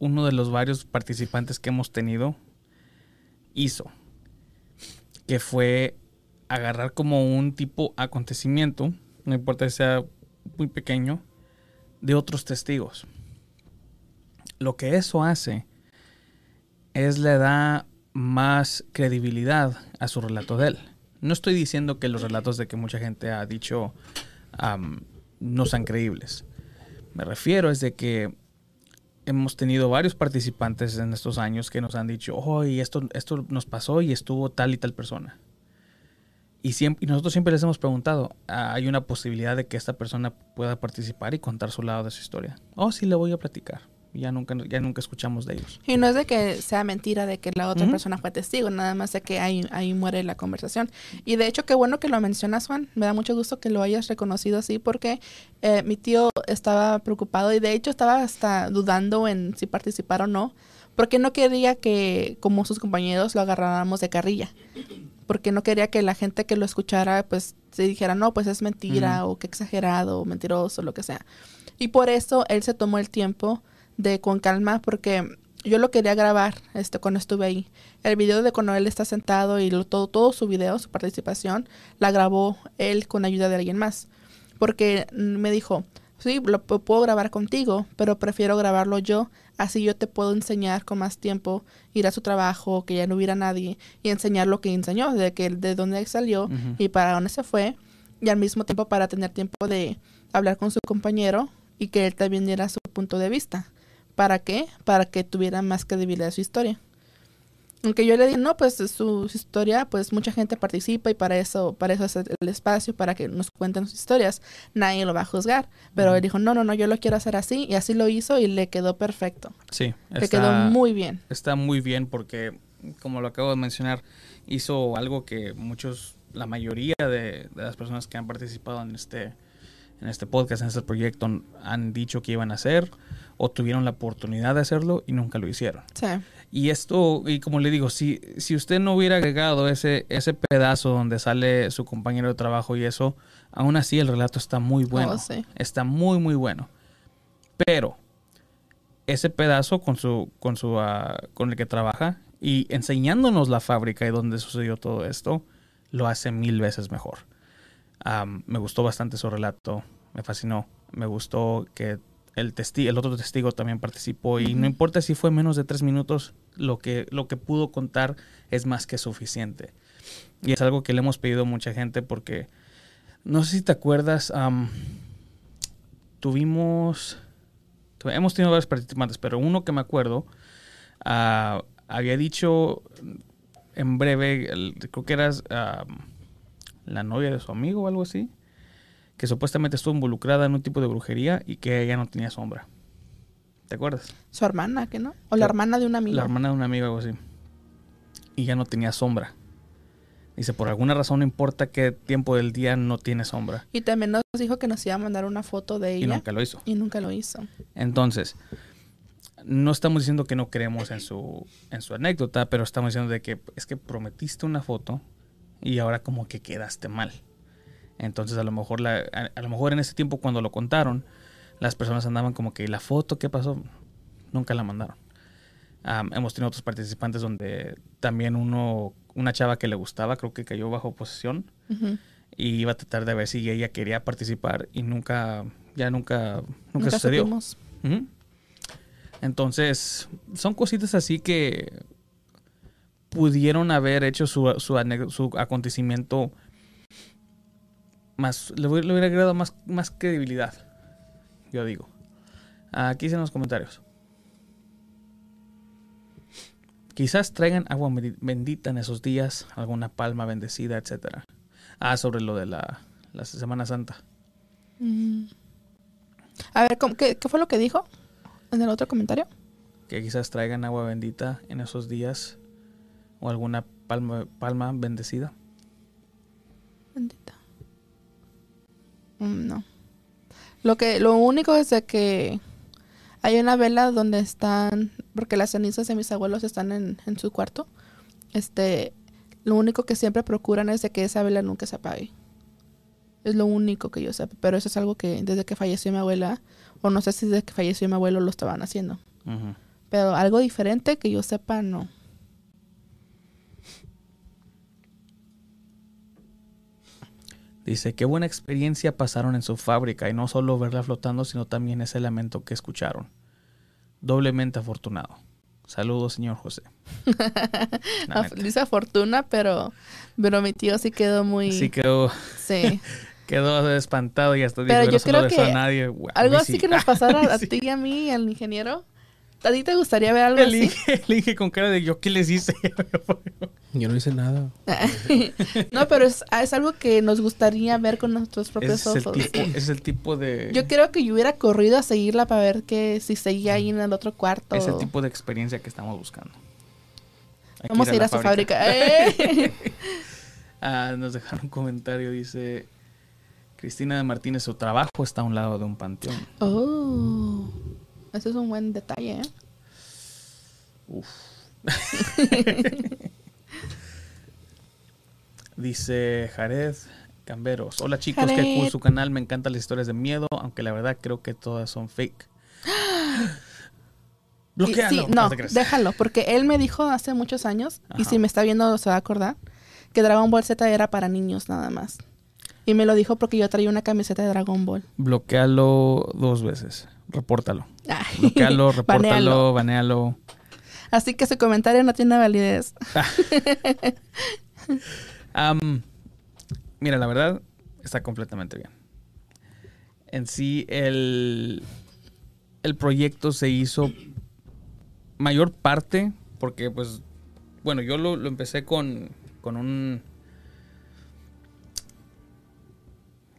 uno de los varios participantes que hemos tenido hizo. Que fue agarrar como un tipo acontecimiento, no importa que sea muy pequeño, de otros testigos. Lo que eso hace es le da más credibilidad a su relato de él. No estoy diciendo que los relatos de que mucha gente ha dicho no sean creíbles. Me refiero es de que hemos tenido varios participantes en estos años que nos han dicho, oh, y esto, esto nos pasó y estuvo tal y tal persona. Y, siempre, y nosotros siempre les hemos preguntado, "Ah, ¿hay una posibilidad de que esta persona pueda participar y contar su lado de su historia? Oh, sí, le voy a platicar. Ya nunca, ya nunca escuchamos de ellos. Y no es de que sea mentira de que la otra persona fue testigo, nada más de que ahí, ahí muere la conversación. Y de hecho, qué bueno que lo mencionas, Juan. Me da mucho gusto que lo hayas reconocido así porque eh, mi tío estaba preocupado y de hecho estaba hasta dudando en si participar o no, porque no quería que, como sus compañeros, lo agarráramos de carrilla. Porque no quería que la gente que lo escuchara, pues, se dijera, no, pues es mentira, o que exagerado, o mentiroso, lo que sea. Y por eso él se tomó el tiempo de con calma porque yo lo quería grabar este cuando estuve ahí. El video de cuando él está sentado y lo- todo, todo su video, su participación, la grabó él con ayuda de alguien más. Porque me dijo, sí, lo puedo grabar contigo, pero prefiero grabarlo yo, así yo te puedo enseñar con más tiempo, ir a su trabajo, que ya no hubiera nadie, y enseñar lo que enseñó, de que de dónde salió y para dónde se fue, y al mismo tiempo para tener tiempo de hablar con su compañero y que él también diera su punto de vista. ¿Para qué? Para que tuviera más credibilidad su historia. Aunque yo le dije, no, pues su, su historia, pues mucha gente participa y para eso, para eso es el espacio, para que nos cuenten sus historias. Nadie lo va a juzgar. Pero él dijo, no, no, no, yo lo quiero hacer así. Y así lo hizo y le quedó perfecto. Sí, Le quedó muy bien. está muy bien porque, como lo acabo de mencionar, hizo algo que muchos, la mayoría de, de las personas que han participado en este, en este podcast, en este proyecto, han dicho que iban a hacer o tuvieron la oportunidad de hacerlo y nunca lo hicieron. Sí. Y esto, y como le digo, si, si usted no hubiera agregado ese, ese pedazo donde sale su compañero de trabajo y eso, aún así el relato está muy bueno. Oh, sí. Está muy, muy bueno. Pero ese pedazo con su, con su, ah, con el que trabaja y enseñándonos la fábrica y donde sucedió todo esto, lo hace mil veces mejor. Me gustó bastante su relato. Me fascinó. Me gustó que el, el otro testigo también participó y no importa si fue menos de tres minutos, lo que, lo que pudo contar es más que suficiente. Y es algo que le hemos pedido a mucha gente porque, no sé si te acuerdas, am, tuvimos, tu- hemos tenido varios participantes, pero uno que me acuerdo ah, había dicho en breve, el- creo que eras la novia de su amigo o algo así, que supuestamente estuvo involucrada en un tipo de brujería y que ella no tenía sombra. ¿Te acuerdas? Su hermana, ¿qué no? O la hermana de un amigo. La hermana de un amigo, algo así. Y ya no tenía sombra. Dice, por alguna razón, no importa qué tiempo del día, no tiene sombra. Y también nos dijo que nos iba a mandar una foto de Y ella. nunca lo hizo. Y nunca lo hizo. Entonces, no estamos diciendo que no creemos en su, en su anécdota, pero estamos diciendo de que es que prometiste una foto y ahora como que quedaste mal. Entonces, a lo mejor, la, a, a lo mejor en ese tiempo cuando lo contaron, las personas andaban como que, ¿y la foto qué pasó? Nunca la mandaron. Hemos tenido otros participantes donde también uno, una chava que le gustaba, creo que cayó bajo posesión y iba a tratar de ver si ella quería participar y nunca, ya nunca, nunca, Nunca sucedió. Ujú. Entonces, son cositas así que pudieron haber hecho su, su acontecimiento más, le, hubiera- le hubiera más, más credibilidad, yo digo. Aquí en los comentarios. Quizás traigan agua bendita- en esos días, alguna palma bendecida, etcétera. Ah, sobre lo de la, la Semana Santa. Mm. A ver, ¿cómo- qué, qué fue lo que dijo en el otro comentario? que quizás traigan agua bendita en esos días o alguna palma, palma bendecida. Bendita. Mm, no. Lo que, lo único es de que hay una vela donde están, porque las cenizas de mis abuelos están en, en su cuarto. Este, lo único que siempre procuran es de que esa vela nunca se apague. Es lo único que yo sé, pero eso es algo que desde que falleció mi abuela, o no sé si desde que falleció mi abuelo lo estaban haciendo. Pero algo diferente que yo sepa, no. Dice, qué buena experiencia pasaron en su fábrica y no solo verla flotando, sino también ese lamento que escucharon. Doblemente afortunado. Saludos, señor José. Dice fortuna, pero, pero mi tío sí quedó muy... Sí quedó, sí. quedó espantado y hasta dijo Pero que yo no se lo creo besó a que nadie. Algo así sí. que nos pasara a ti y a mí al ingeniero. ¿A ti te gustaría ver algo El así? Inge, el Inge con cara de yo, ¿qué les hice? Yo no hice nada. no, pero es, es algo que nos gustaría ver con nuestros propios el ojos. tipo, es el tipo de... Yo creo que yo hubiera corrido a seguirla para ver que si seguía ahí en el otro cuarto. Es el tipo de experiencia que estamos buscando. Hay Vamos a ir a su fábrica. ¡Eh! Ah, nos dejaron un comentario, dice Cristina de Martínez, su trabajo está a un lado de un panteón. Oh, eso es un buen detalle, ¿eh? Uf. dice Jared Camberos. Hola chicos, qué Jared. cool su canal, me encantan las historias de miedo, aunque la verdad creo que todas son fake. Bloquealo. sí, no, déjalo, porque él me dijo hace muchos años, y si me está viendo se va a acordar, que Dragon Ball Z era para niños nada más. Y me lo dijo porque yo traía una camiseta de Dragon Ball. Bloquealo dos veces. Repórtalo. Bloquealo, repórtalo, banealo. Así que su comentario no tiene validez. Am, mira, la verdad, está completamente bien. En sí, el, el proyecto se hizo mayor parte porque, pues, bueno, yo lo, lo empecé con, con un...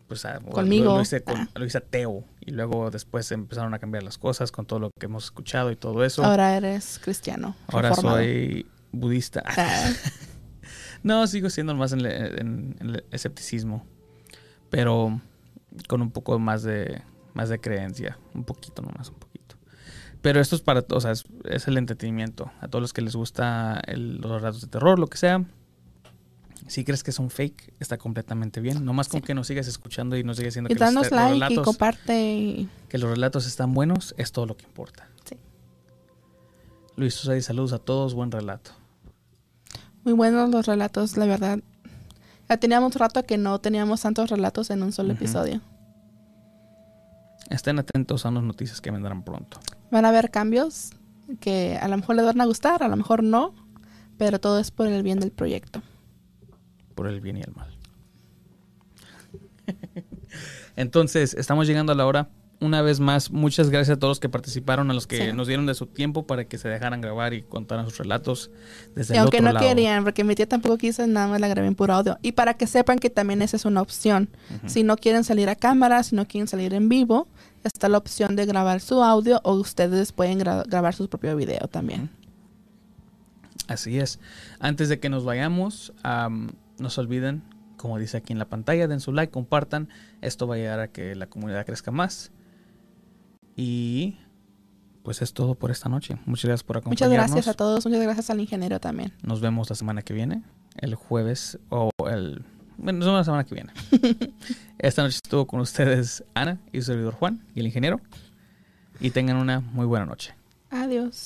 Pues, ah, lo- Conmigo. Lo, hice con- Ah. lo hice ateo y luego después empezaron a cambiar las cosas con todo lo que hemos escuchado y todo eso. Ahora eres cristiano. Ahora reformado. soy budista. Ah, No, sigo siendo más en, el- en- en el escepticismo. Pero con un poco más de, más de creencia. Un poquito nomás, un poquito. Pero esto es para todos, o sea, es, es el entretenimiento. A todos los que les gusta el- los relatos de terror, lo que sea. Si crees que son fake, está completamente bien. Nomás con Sí. que nos sigas escuchando y nos sigas diciendo y que los, danos te- los like y relatos, comparte. y- que los relatos están buenos, es todo lo que importa. Sí. Luis Susay, saludos a todos, buen relato. Muy buenos los relatos, la verdad. Ya teníamos rato que no teníamos tantos relatos en un solo episodio. estén atentos a unas noticias que vendrán pronto. Van a haber cambios que a lo mejor les van a gustar, a lo mejor no, pero todo es por el bien del proyecto. Por el bien y el mal. Entonces, estamos llegando a la hora. Una vez más, muchas gracias a todos los que participaron, a los que Sí. nos dieron de su tiempo para que se dejaran grabar y contaran sus relatos desde Y el aunque otro no lado. querían, porque mi tía tampoco quiso, nada más la grabé en puro audio. Y para que sepan que también esa es una opción. Si no quieren salir a cámara, si no quieren salir en vivo, está la opción de grabar su audio o ustedes pueden gra- grabar su propio video también. Así es. Antes de que nos vayamos, am, no se olviden, como dice aquí en la pantalla, den su like, compartan. Esto va a ayudar a que la comunidad crezca más. Y pues es todo por esta noche. Muchas gracias por Muchas acompañarnos. gracias a todos, muchas gracias al ingeniero también. Nos vemos la semana que viene, el jueves o el... Bueno, nos vemos la semana que viene. Esta noche estuvo con ustedes Ana y su servidor Juan y el ingeniero. Y tengan una muy buena noche. Adiós.